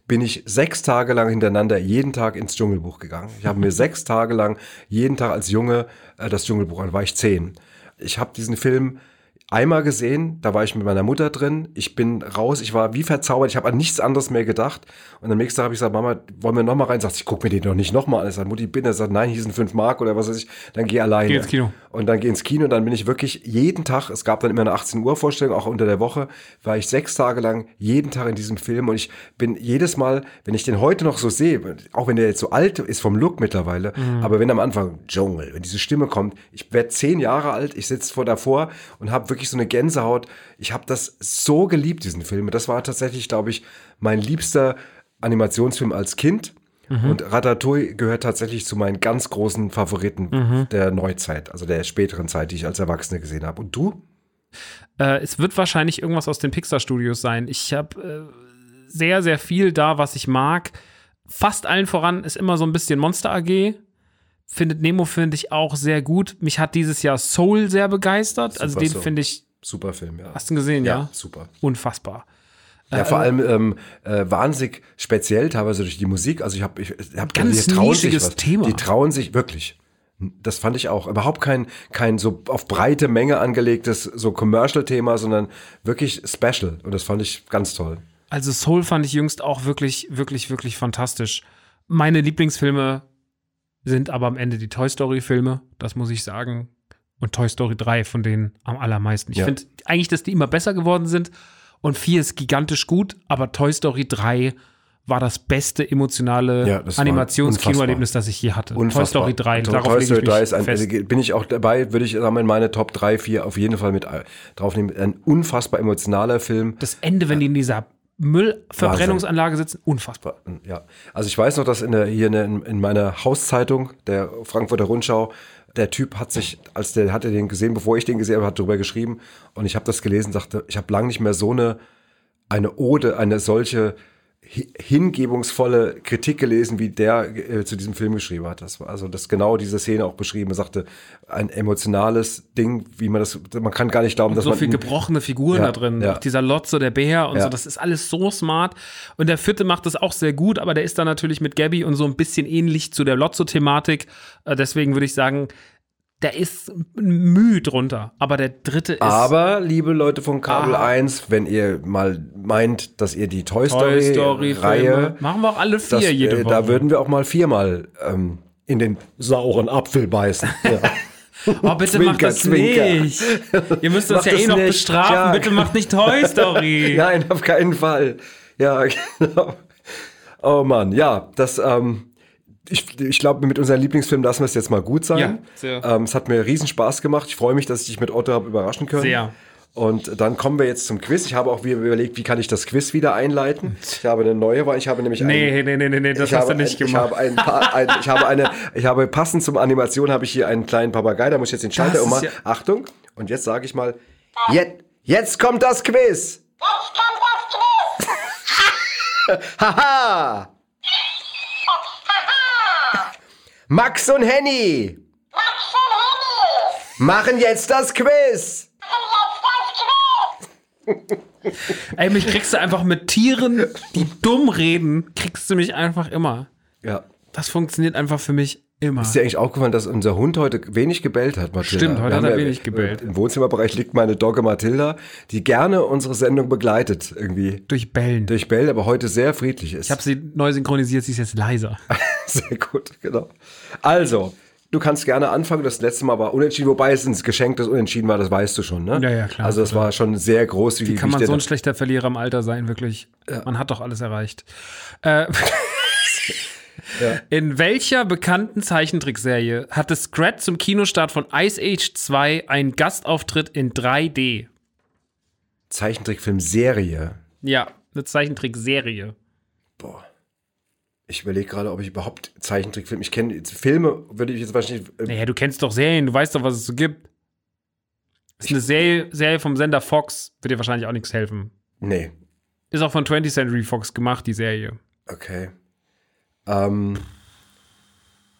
bin ich sechs Tage lang hintereinander jeden Tag ins Dschungelbuch gegangen. Ich habe mir sechs Tage lang jeden Tag als Junge äh, das Dschungelbuch an, war ich zehn. Ich habe diesen Film einmal gesehen, da war ich mit meiner Mutter drin, ich bin raus, ich war wie verzaubert, ich habe an nichts anderes mehr gedacht und am nächsten Tag habe ich gesagt, Mama, wollen wir noch mal rein? Sagt, ich guck mir den doch nicht noch mal an. Ich sage, Mutti, bitte, sagt, nein, hier sind fünf Mark oder was weiß ich, dann geh alleine. Geh ins Kino. Und dann geh ins Kino und dann bin ich wirklich jeden Tag, es gab dann immer eine 18 Uhr Vorstellung, auch unter der Woche, war ich sechs Tage lang jeden Tag in diesem Film und ich bin jedes Mal, wenn ich den heute noch so sehe, auch wenn der jetzt so alt ist vom Look mittlerweile, aber wenn am Anfang Dschungel, wenn diese Stimme kommt, ich werde zehn Jahre alt, ich sitze vor davor und habe wirklich so eine Gänsehaut. Ich habe das so geliebt, diesen Film. Das war tatsächlich, glaube ich, mein liebster Animationsfilm als Kind. Und Ratatouille gehört tatsächlich zu meinen ganz großen Favoriten der Neuzeit, also der späteren Zeit, die ich als Erwachsene gesehen habe. Und du? Äh, es wird wahrscheinlich irgendwas aus den Pixar-Studios sein. Ich habe äh, sehr, sehr viel da, was ich mag. Fast allen voran ist immer so ein bisschen Monster AG. Findet Nemo finde ich auch sehr gut. Mich hat dieses Jahr Soul sehr begeistert. also Super den Soul. finde ich super Film, ja. Hast du ihn gesehen, ja? super. Unfassbar. Ja, vor allem ähm, äh, wahnsinnig speziell teilweise durch die Musik. Also ich habe, ich hab Ganz die trauen sich was. Thema. Die trauen sich wirklich. Das fand ich auch. Überhaupt kein, kein so auf breite Menge angelegtes so Commercial-Thema, sondern wirklich special. Und das fand ich ganz toll. Also Soul fand ich jüngst auch wirklich, wirklich, wirklich fantastisch. Meine Lieblingsfilme sind aber am Ende die Toy Story-Filme, das muss ich sagen. Und Toy Story 3 von denen am allermeisten. Ich Ja. finde eigentlich, dass die immer besser geworden sind. Und 4 ist gigantisch gut, aber Toy Story 3 war das beste emotionale Ja, Animationskinoerlebnis, das ich je hatte. Unfassbar. Toy Story 3, Toy darauf Toy Story ich mich 3 ist ein, fest. also bin ich auch dabei, würde ich sagen, in meine Top 3, 4 auf jeden Fall mit äh, draufnehmen. Ein unfassbar emotionaler Film. das Ende, wenn die in dieser Müllverbrennungsanlage sitzen, unfassbar. Ja, also ich weiß noch, dass in der, hier in, in meiner Hauszeitung, der Frankfurter Rundschau, der Typ hat sich, als der hatte den gesehen, bevor ich den gesehen habe, hat darüber geschrieben. Und ich habe das gelesen, sagte, ich habe lange nicht mehr so eine eine Ode, eine solche hingebungsvolle Kritik gelesen, wie der äh, zu diesem Film geschrieben hat. Das war also das genau diese Szene auch beschrieben. Er sagte, ein emotionales Ding, wie man das, man kann gar nicht glauben, dass so man viel gebrochene Figuren Ja, da drin. ja. Auch dieser Lotso, der Bär und Ja. so, das ist alles so smart. Und der vierte macht das auch sehr gut, aber der ist dann natürlich mit Gabby und so ein bisschen ähnlich zu der Lotso-Thematik. Äh, Deswegen würde ich sagen, der ist Mühe drunter. Aber der dritte ist Aber, liebe Leute von Kabel Aha. 1, wenn ihr mal meint, dass ihr die Toy Toy Story, Story Reihe, Filme. Machen wir auch alle vier das, jede äh, Woche. da würden wir auch mal viermal ähm, in den sauren Apfel beißen. Ja. oh, bitte Zwinker, macht das Zwinker. nicht. Ihr müsst das ja eh noch nicht. bestrafen. Ja. Bitte macht nicht Toy Story. Nein, auf keinen Fall. Ja, genau. Oh Mann, ja, das, ähm, ich, ich glaube, mit unserem Lieblingsfilm lassen wir es jetzt mal gut sein. Ja, sehr. Ähm, es hat mir riesen Spaß gemacht. Ich freue mich, dass ich dich mit Otto habe überraschen können. Sehr. Und dann kommen wir jetzt zum Quiz. Ich habe auch wieder überlegt, wie kann ich das Quiz wieder einleiten. Ich habe eine neue, weil ich habe nämlich Nee, ein, nee, nee, nee, nee, das hast du nicht ein, gemacht. Ich habe, ein, ich habe eine, ich habe passend zum Animation habe ich hier einen kleinen Papagei. Da muss ich jetzt den Schalter Das ummachen. ja- Achtung. Und jetzt sage ich mal, jetzt, jetzt kommt das Quiz. Haha! Max und Henny machen jetzt das Quiz. Ey, mich kriegst du einfach mit Tieren, die dumm reden, kriegst du mich einfach immer. Ja. Das funktioniert einfach für mich immer. Ist dir eigentlich aufgefallen, dass unser Hund heute wenig gebellt hat, Mathilda? Stimmt, heute hat er wenig gebellt. Im Wohnzimmerbereich liegt meine Dogge Mathilda, die gerne unsere Sendung begleitet, irgendwie Durch Bellen. durch Bell, aber heute sehr friedlich ist. ich habe sie neu synchronisiert, sie ist jetzt leiser. Sehr gut, genau. Also, du kannst gerne anfangen. Das letzte Mal war unentschieden, wobei es ein Geschenk des Unentschieden war, das weißt du schon, ne? Ja, ja, klar. Also, es war schon sehr groß. Wie, Wie kann man so ein schlechter Verlierer im Alter sein, wirklich? Man hat doch alles erreicht. Äh, In welcher bekannten Zeichentrickserie hatte Scrat zum Kinostart von Ice Age 2 einen Gastauftritt in 3D? Zeichentrickfilm-Serie. Ja, eine Zeichentrickserie. Boah. Ich überlege gerade, ob ich überhaupt Zeichentrickfilm. Ich kenne Filme, würde ich jetzt wahrscheinlich. Äh, Naja, du kennst doch Serien, du weißt doch, was es so gibt. Ist eine Serie, Serie vom Sender Fox, wird dir wahrscheinlich auch nichts helfen. nee. Ist auch von 20th Century Fox gemacht, die Serie. Okay. Ähm,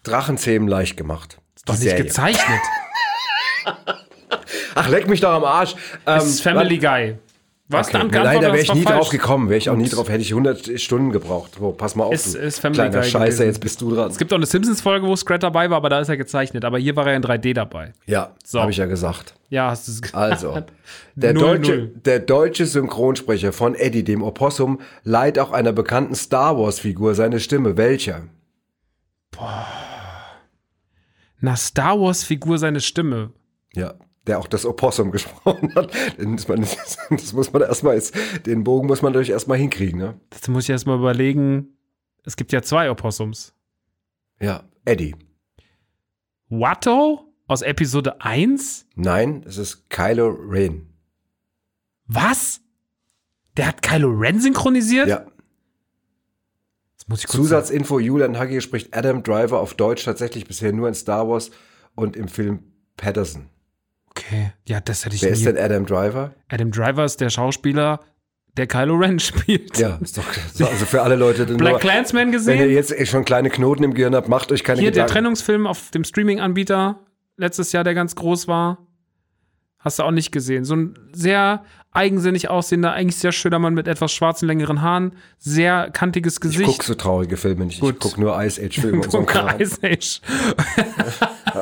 Drachenzähmen leicht gemacht. Doch Die nicht Serie. gezeichnet. Ach, leck mich doch am Arsch. Ähm, Es ist Family Guy. Was Okay. dann Nein, da wäre ich nie falsch. drauf gekommen. Wäre ich auch nie drauf. Hätte ich 100 Stunden gebraucht. So, pass mal auf. Ist- ist Family kleiner Guy Scheiße, gewesen. jetzt bist du dran. Es gibt auch eine Simpsons-Folge, wo Scrat dabei war, aber da ist er gezeichnet. Aber hier war er in 3D dabei. Ja, So. habe ich ja gesagt. Ja, hast du es gesagt. Also, der, Null, deutsche, null. der deutsche Synchronsprecher von Eddie, dem Opossum, leiht auch einer bekannten Star Wars-Figur seine Stimme. Welcher? Na, Star Wars-Figur seine Stimme. Ja, der auch das Opossum gesprochen hat. Das muss man, das muss man erstmal jetzt, den Bogen muss man natürlich erstmal hinkriegen, ne? Das muss ich erst mal überlegen. Es gibt ja zwei Opossums. Ja, Eddie. Watto aus Episode 1? Nein, es ist Kylo Ren. Was? Der hat Kylo Ren synchronisiert? Ja. Zusatzinfo, Julian Hagge spricht Adam Driver auf Deutsch tatsächlich bisher nur in Star Wars und im Film Patterson. Okay, ja, das hätte ich Wer nie. ist denn Adam Driver? Adam Driver ist der Schauspieler, der Kylo Ren spielt. Ja, ist doch also für alle Leute. die Black nur- Clansman Wenn ihr gesehen? jetzt schon kleine Knoten im Gehirn habt, macht euch keine Hier der Gedanken. Trennungsfilm auf dem Streaming-Anbieter letztes Jahr, der ganz groß war. Hast du auch nicht gesehen. So ein sehr eigensinnig aussehender, eigentlich sehr schöner Mann mit etwas schwarzen, längeren Haaren, sehr kantiges Ich Gesicht. gucke so traurige Filme nicht. Gut. Ich gucke nur Ice Age Filme und so Kram. Ice Age.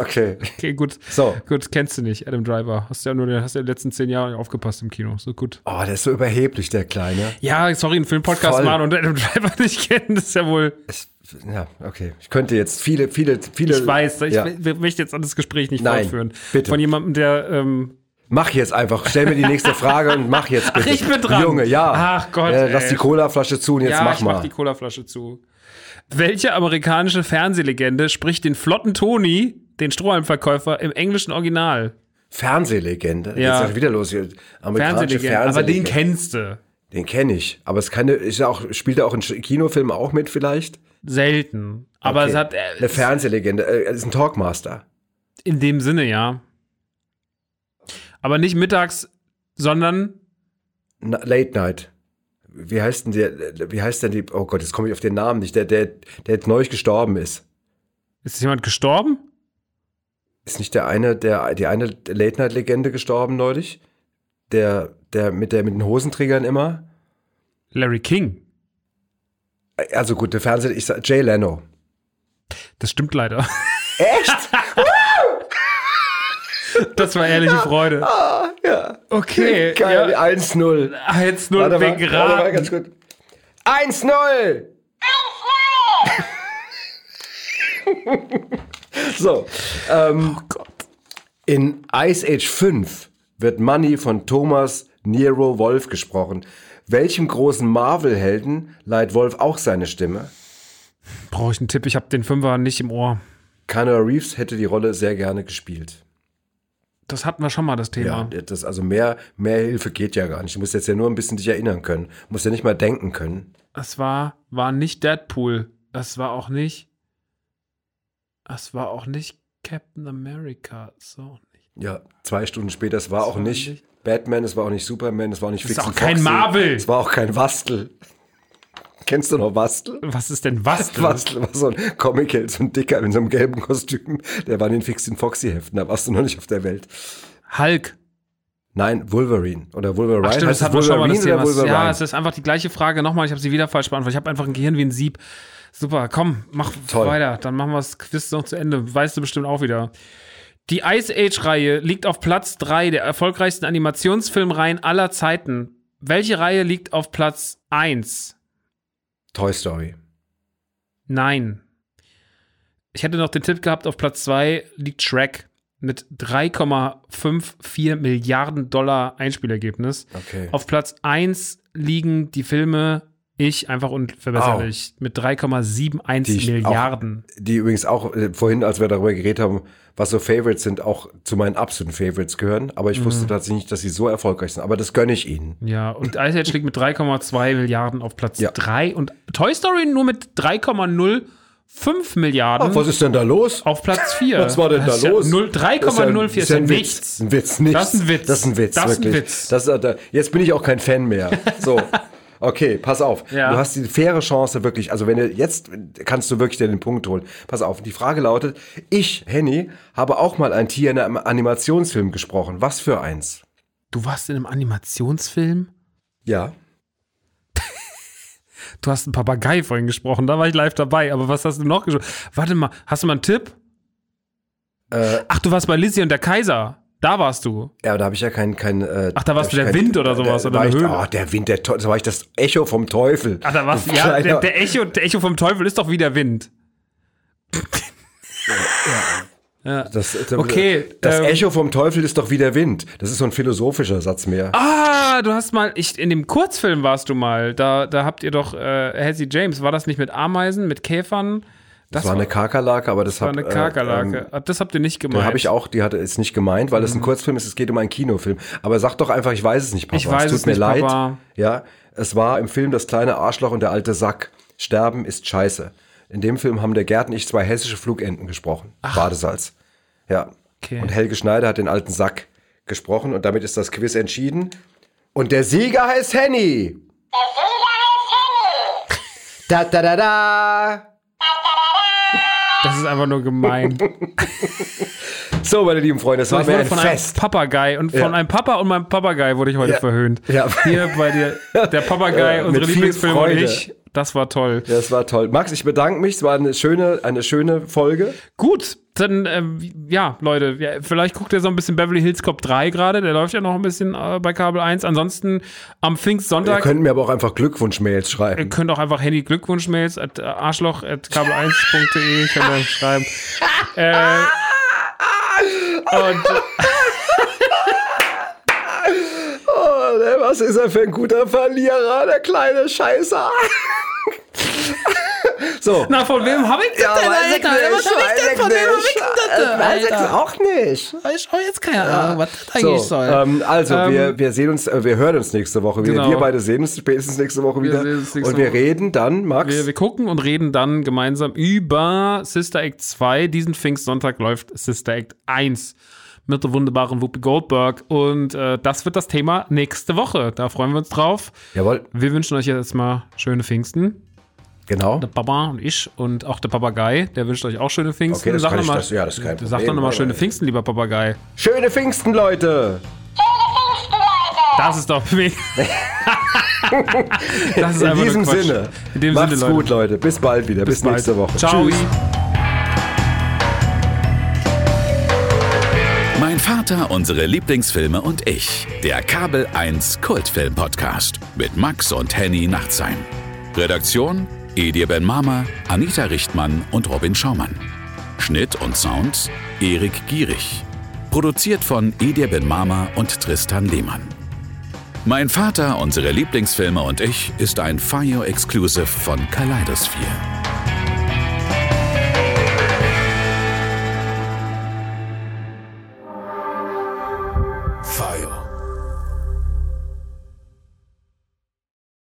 Okay. Okay, gut. So. Gut, kennst du nicht, Adam Driver. Hast ja nur hast ja die letzten zehn Jahre nicht aufgepasst im Kino. So gut. Oh, der ist so überheblich, der Kleine. Ja, sorry, einen Filmpodcast machen und Adam Driver nicht kennen, das ist ja wohl. Es, ja, okay. Ich könnte jetzt viele, viele, viele. Ich weiß, ich ja. will- möchte jetzt an das Gespräch nicht Nein, fortführen. bitte. Von jemandem, der. Ähm, Mach jetzt einfach. Stell mir die nächste Frage und mach jetzt bitte. ich bin dran. Junge, ja. Ach Gott, Äh, lass ey. die Colaflasche zu und jetzt ja, mach ich mach mal. die Colaflasche zu. Welche amerikanische Fernsehlegende spricht den flotten Tony, den Strohhalmverkäufer, im englischen Original? Fernsehlegende. Ja. Jetzt ist wieder los hier. Amerikanische Fernsehlegende. Aber den Fernsehlegende. kennst du. Den kenne ich. Aber es kann, ist ja auch, spielt er auch in Kinofilmen auch mit vielleicht? Selten. Aber Okay. es hat. Eine Äh, Fernsehlegende. Äh, ist ein Talkmaster. in dem Sinne, ja. Aber nicht mittags, sondern. Na, Late Night. Wie heißt denn der, wie heißt denn die, oh Gott, jetzt komme ich auf den Namen nicht, der, der, der jetzt neu gestorben ist. Ist jemand gestorben? Ist nicht der eine, der, die eine Late Night Legende gestorben neulich? Der, der mit der, mit den Hosenträgern immer? Larry King. Also gut, der Fernseher, ich sag, Jay Leno. Das stimmt leider. Echt? Das war ehrliche Freude. ah, ja. Okay. Geil, Ja. 1-0. 1-0 Warte mal, wegen geraten. ganz gut. 1-0! so, ähm, Oh Gott. in Ice Age 5 wird Money von Thomas Nero Wolf gesprochen. Welchem großen Marvel-Helden leiht Wolf auch seine Stimme? Brauche ich einen Tipp? Ich habe den Fünfer nicht im Ohr. Keanu Reeves hätte die Rolle sehr gerne gespielt. Das hatten wir schon mal, das Ja, Thema. das, also mehr, mehr Hilfe geht ja gar nicht. Du musst jetzt ja nur ein bisschen dich erinnern können. Du musst ja nicht mal denken können. Es war, war nicht Deadpool. Es war auch nicht. Es war auch nicht Captain America. So nicht. Ja, zwei Stunden später, es war auch war nicht, nicht- Batman, es war auch nicht Superman, es war auch nicht Das ist Fix auch and kein Foxy, Marvel. Es war auch kein Wastel. Kennst du noch Wastel? Was ist denn was? Wastel war so ein Comic-Held, so ein Dicker in so einem gelben Kostüm. Der war in den Fix and Foxy-Heften, da warst du noch nicht auf der Welt. Hulk. Nein, Wolverine. Oder Wolverine. Ach stimmt, Heißt das hatten wir schon mal das Wolverine Thema. Ja, es ist einfach die gleiche Frage nochmal. Ich habe sie wieder falsch beantwortet. Ich habe einfach ein Gehirn wie ein Sieb. Super, komm, mach Toll. weiter. Dann machen wir das Quiz noch zu Ende. Weißt du bestimmt auch wieder. Die Ice Age-Reihe liegt auf Platz 3 der erfolgreichsten Animationsfilmreihen aller Zeiten. Welche Reihe liegt auf Platz 1? Toy Story. Nein. Ich hätte noch den Tipp gehabt, auf Platz 2 liegt Shrek mit 3,54 Milliarden Dollar Einspielergebnis. Okay. Auf Platz 1 liegen die Filme Ich einfach unverbesserlich mit 3,71 Die ich Milliarden. Die übrigens auch äh, vorhin, als wir darüber geredet haben, was so Favorites sind, auch zu meinen absoluten Favorites gehören. Aber ich Mhm. wusste tatsächlich nicht, dass sie so erfolgreich sind. Aber das gönne ich ihnen. Ja, und Ice Age liegt mit 3,2 Milliarden auf Platz Ja. 3 und Toy Story nur mit 3,05 Milliarden Ach, was ist denn da los? auf Platz 4. Was war denn da Das ist los? null- 3,04 ist ja, ein nichts. Witz. Ein Witz, nichts. Das ist ein Witz. Das ist ein Witz, Das ist ein. Witz. Das, ist, äh, jetzt bin ich auch kein Fan mehr. So. Okay, pass auf. Ja. Du hast die faire Chance wirklich, also wenn du jetzt kannst du wirklich dir den Punkt holen. Pass auf, die Frage lautet, ich, Henny, habe auch mal ein Tier in einem Animationsfilm gesprochen. Was für eins? Du warst in einem Animationsfilm? Ja. Du hast einen Papagei vorhin gesprochen, da war ich live dabei. Aber was hast du noch gesprochen? Warte mal, hast du mal einen Tipp? Äh, Ach, du warst bei Lizzie und der Kaiser. Da warst du. Ja, da habe ich ja kein, kein äh, Ach, da warst hab du der kein- Wind oder sowas, da oder eine ich, Höhle. Oh, der Wind, der Teufel, da war ich das Echo vom Teufel. Ach, da warst du. Ja, der, der, Echo, der Echo vom Teufel ist doch wie der Wind. Das, das, Okay, Das ähm, Echo vom Teufel ist doch wie der Wind. Das ist so ein philosophischer Satz mehr. Ah, du hast mal, ich, in dem Kurzfilm warst du mal. Da, da habt ihr doch äh, Hezzy James. War das nicht mit Ameisen, mit Käfern? Das war eine Kakerlake, aber das war hab, eine äh, Kakerlake. ähm, Ah, das habt ihr nicht gemeint. Da habe ich auch, die hatte es nicht gemeint, weil es ein Kurzfilm ist, es geht um einen Kinofilm. Aber sag doch einfach, ich weiß es nicht, Papa. Ich weiß es tut es mir nicht, leid. Papa. Ja, es war im Film Das kleine Arschloch und der alte Sack. Sterben ist scheiße. In dem Film haben der Gerd und ich zwei hessische Flugenten gesprochen. Badesalz. Ja. Okay. Und Helge Schneider hat den alten Sack gesprochen und damit ist das Quiz entschieden. Und der Sieger heißt Henny. Da da da da. Das ist einfach nur gemein. So, meine lieben Freunde, das So, war mir ein von Fest. einem Papagei und von Ja. einem Papa und meinem Papagei wurde ich heute Ja. verhöhnt. Ja. Hier bei dir, der Papagei, mit unsere Lieblingsfilme und ich. Das war toll. Das war toll. Max, ich bedanke mich. Es war eine schöne, eine schöne Folge. Gut, dann, ähm, ja, Leute, ja, vielleicht guckt ihr so ein bisschen Beverly Hills Cop 3 gerade. Der läuft ja noch ein bisschen äh, bei Kabel 1. Ansonsten am Ihr Pfingstsonntag. könnt mir aber auch einfach Glückwunsch-Mails Ihr schreiben. könnt auch einfach Handy Glückwunschmails at äh, arschloch at kabel1.de könnt ihr schreiben. äh, und Oh, ne, was ist er für ein guter Verlierer, der kleine Scheißer. so. na, von wem habe ich das denn, Alter? Was hab ich denn von wem hab ich denn das? Weiß ich Alter? auch nicht. Ich habe jetzt keine Ahnung, was das eigentlich So, soll. ähm, also Ähm, wir, wir sehen uns, äh, wir hören uns nächste Woche wieder. Genau. Wir beide sehen uns spätestens nächste Woche wieder. sehen uns nächste Und wir Woche. reden dann, Max. Wir, wir gucken und reden dann gemeinsam über Sister Act 2. Diesen Pfingstsonntag läuft Sister Act 1 mit der wunderbaren Whoopi Goldberg. Und äh, das wird das Thema nächste Woche. Da freuen wir uns drauf. Jawohl, Wir wünschen euch jetzt mal schöne Pfingsten. genau. Der Papa und ich und auch der Papagei, der wünscht euch auch schöne Pfingsten. Okay, das Sag kann noch ich- mal, das- ja, das ist kein Sag Problem, doch nochmal schöne Pfingsten, lieber Papagei. Schöne Pfingsten, Leute. Das ist doch mega. das ist In diesem. Sinne. In dem Macht's Sinne, Leute. gut, Leute. Bis bald wieder. Bis, bald. nächste Woche. Ciao. Tschüss. Vater, unsere Lieblingsfilme und ich. Der Kabel 1 Kultfilm Podcast mit Max und Henny Nachtsheim. Redaktion: Edir Ben Mama, Anita Richtmann und Robin Schaumann. Schnitt und Sound: Erik Gierig. Produziert von Edir Ben Mama und Tristan Lehmann. Mein Vater, unsere Lieblingsfilme und ich ist ein Fire Exclusive von Kaleidosphere.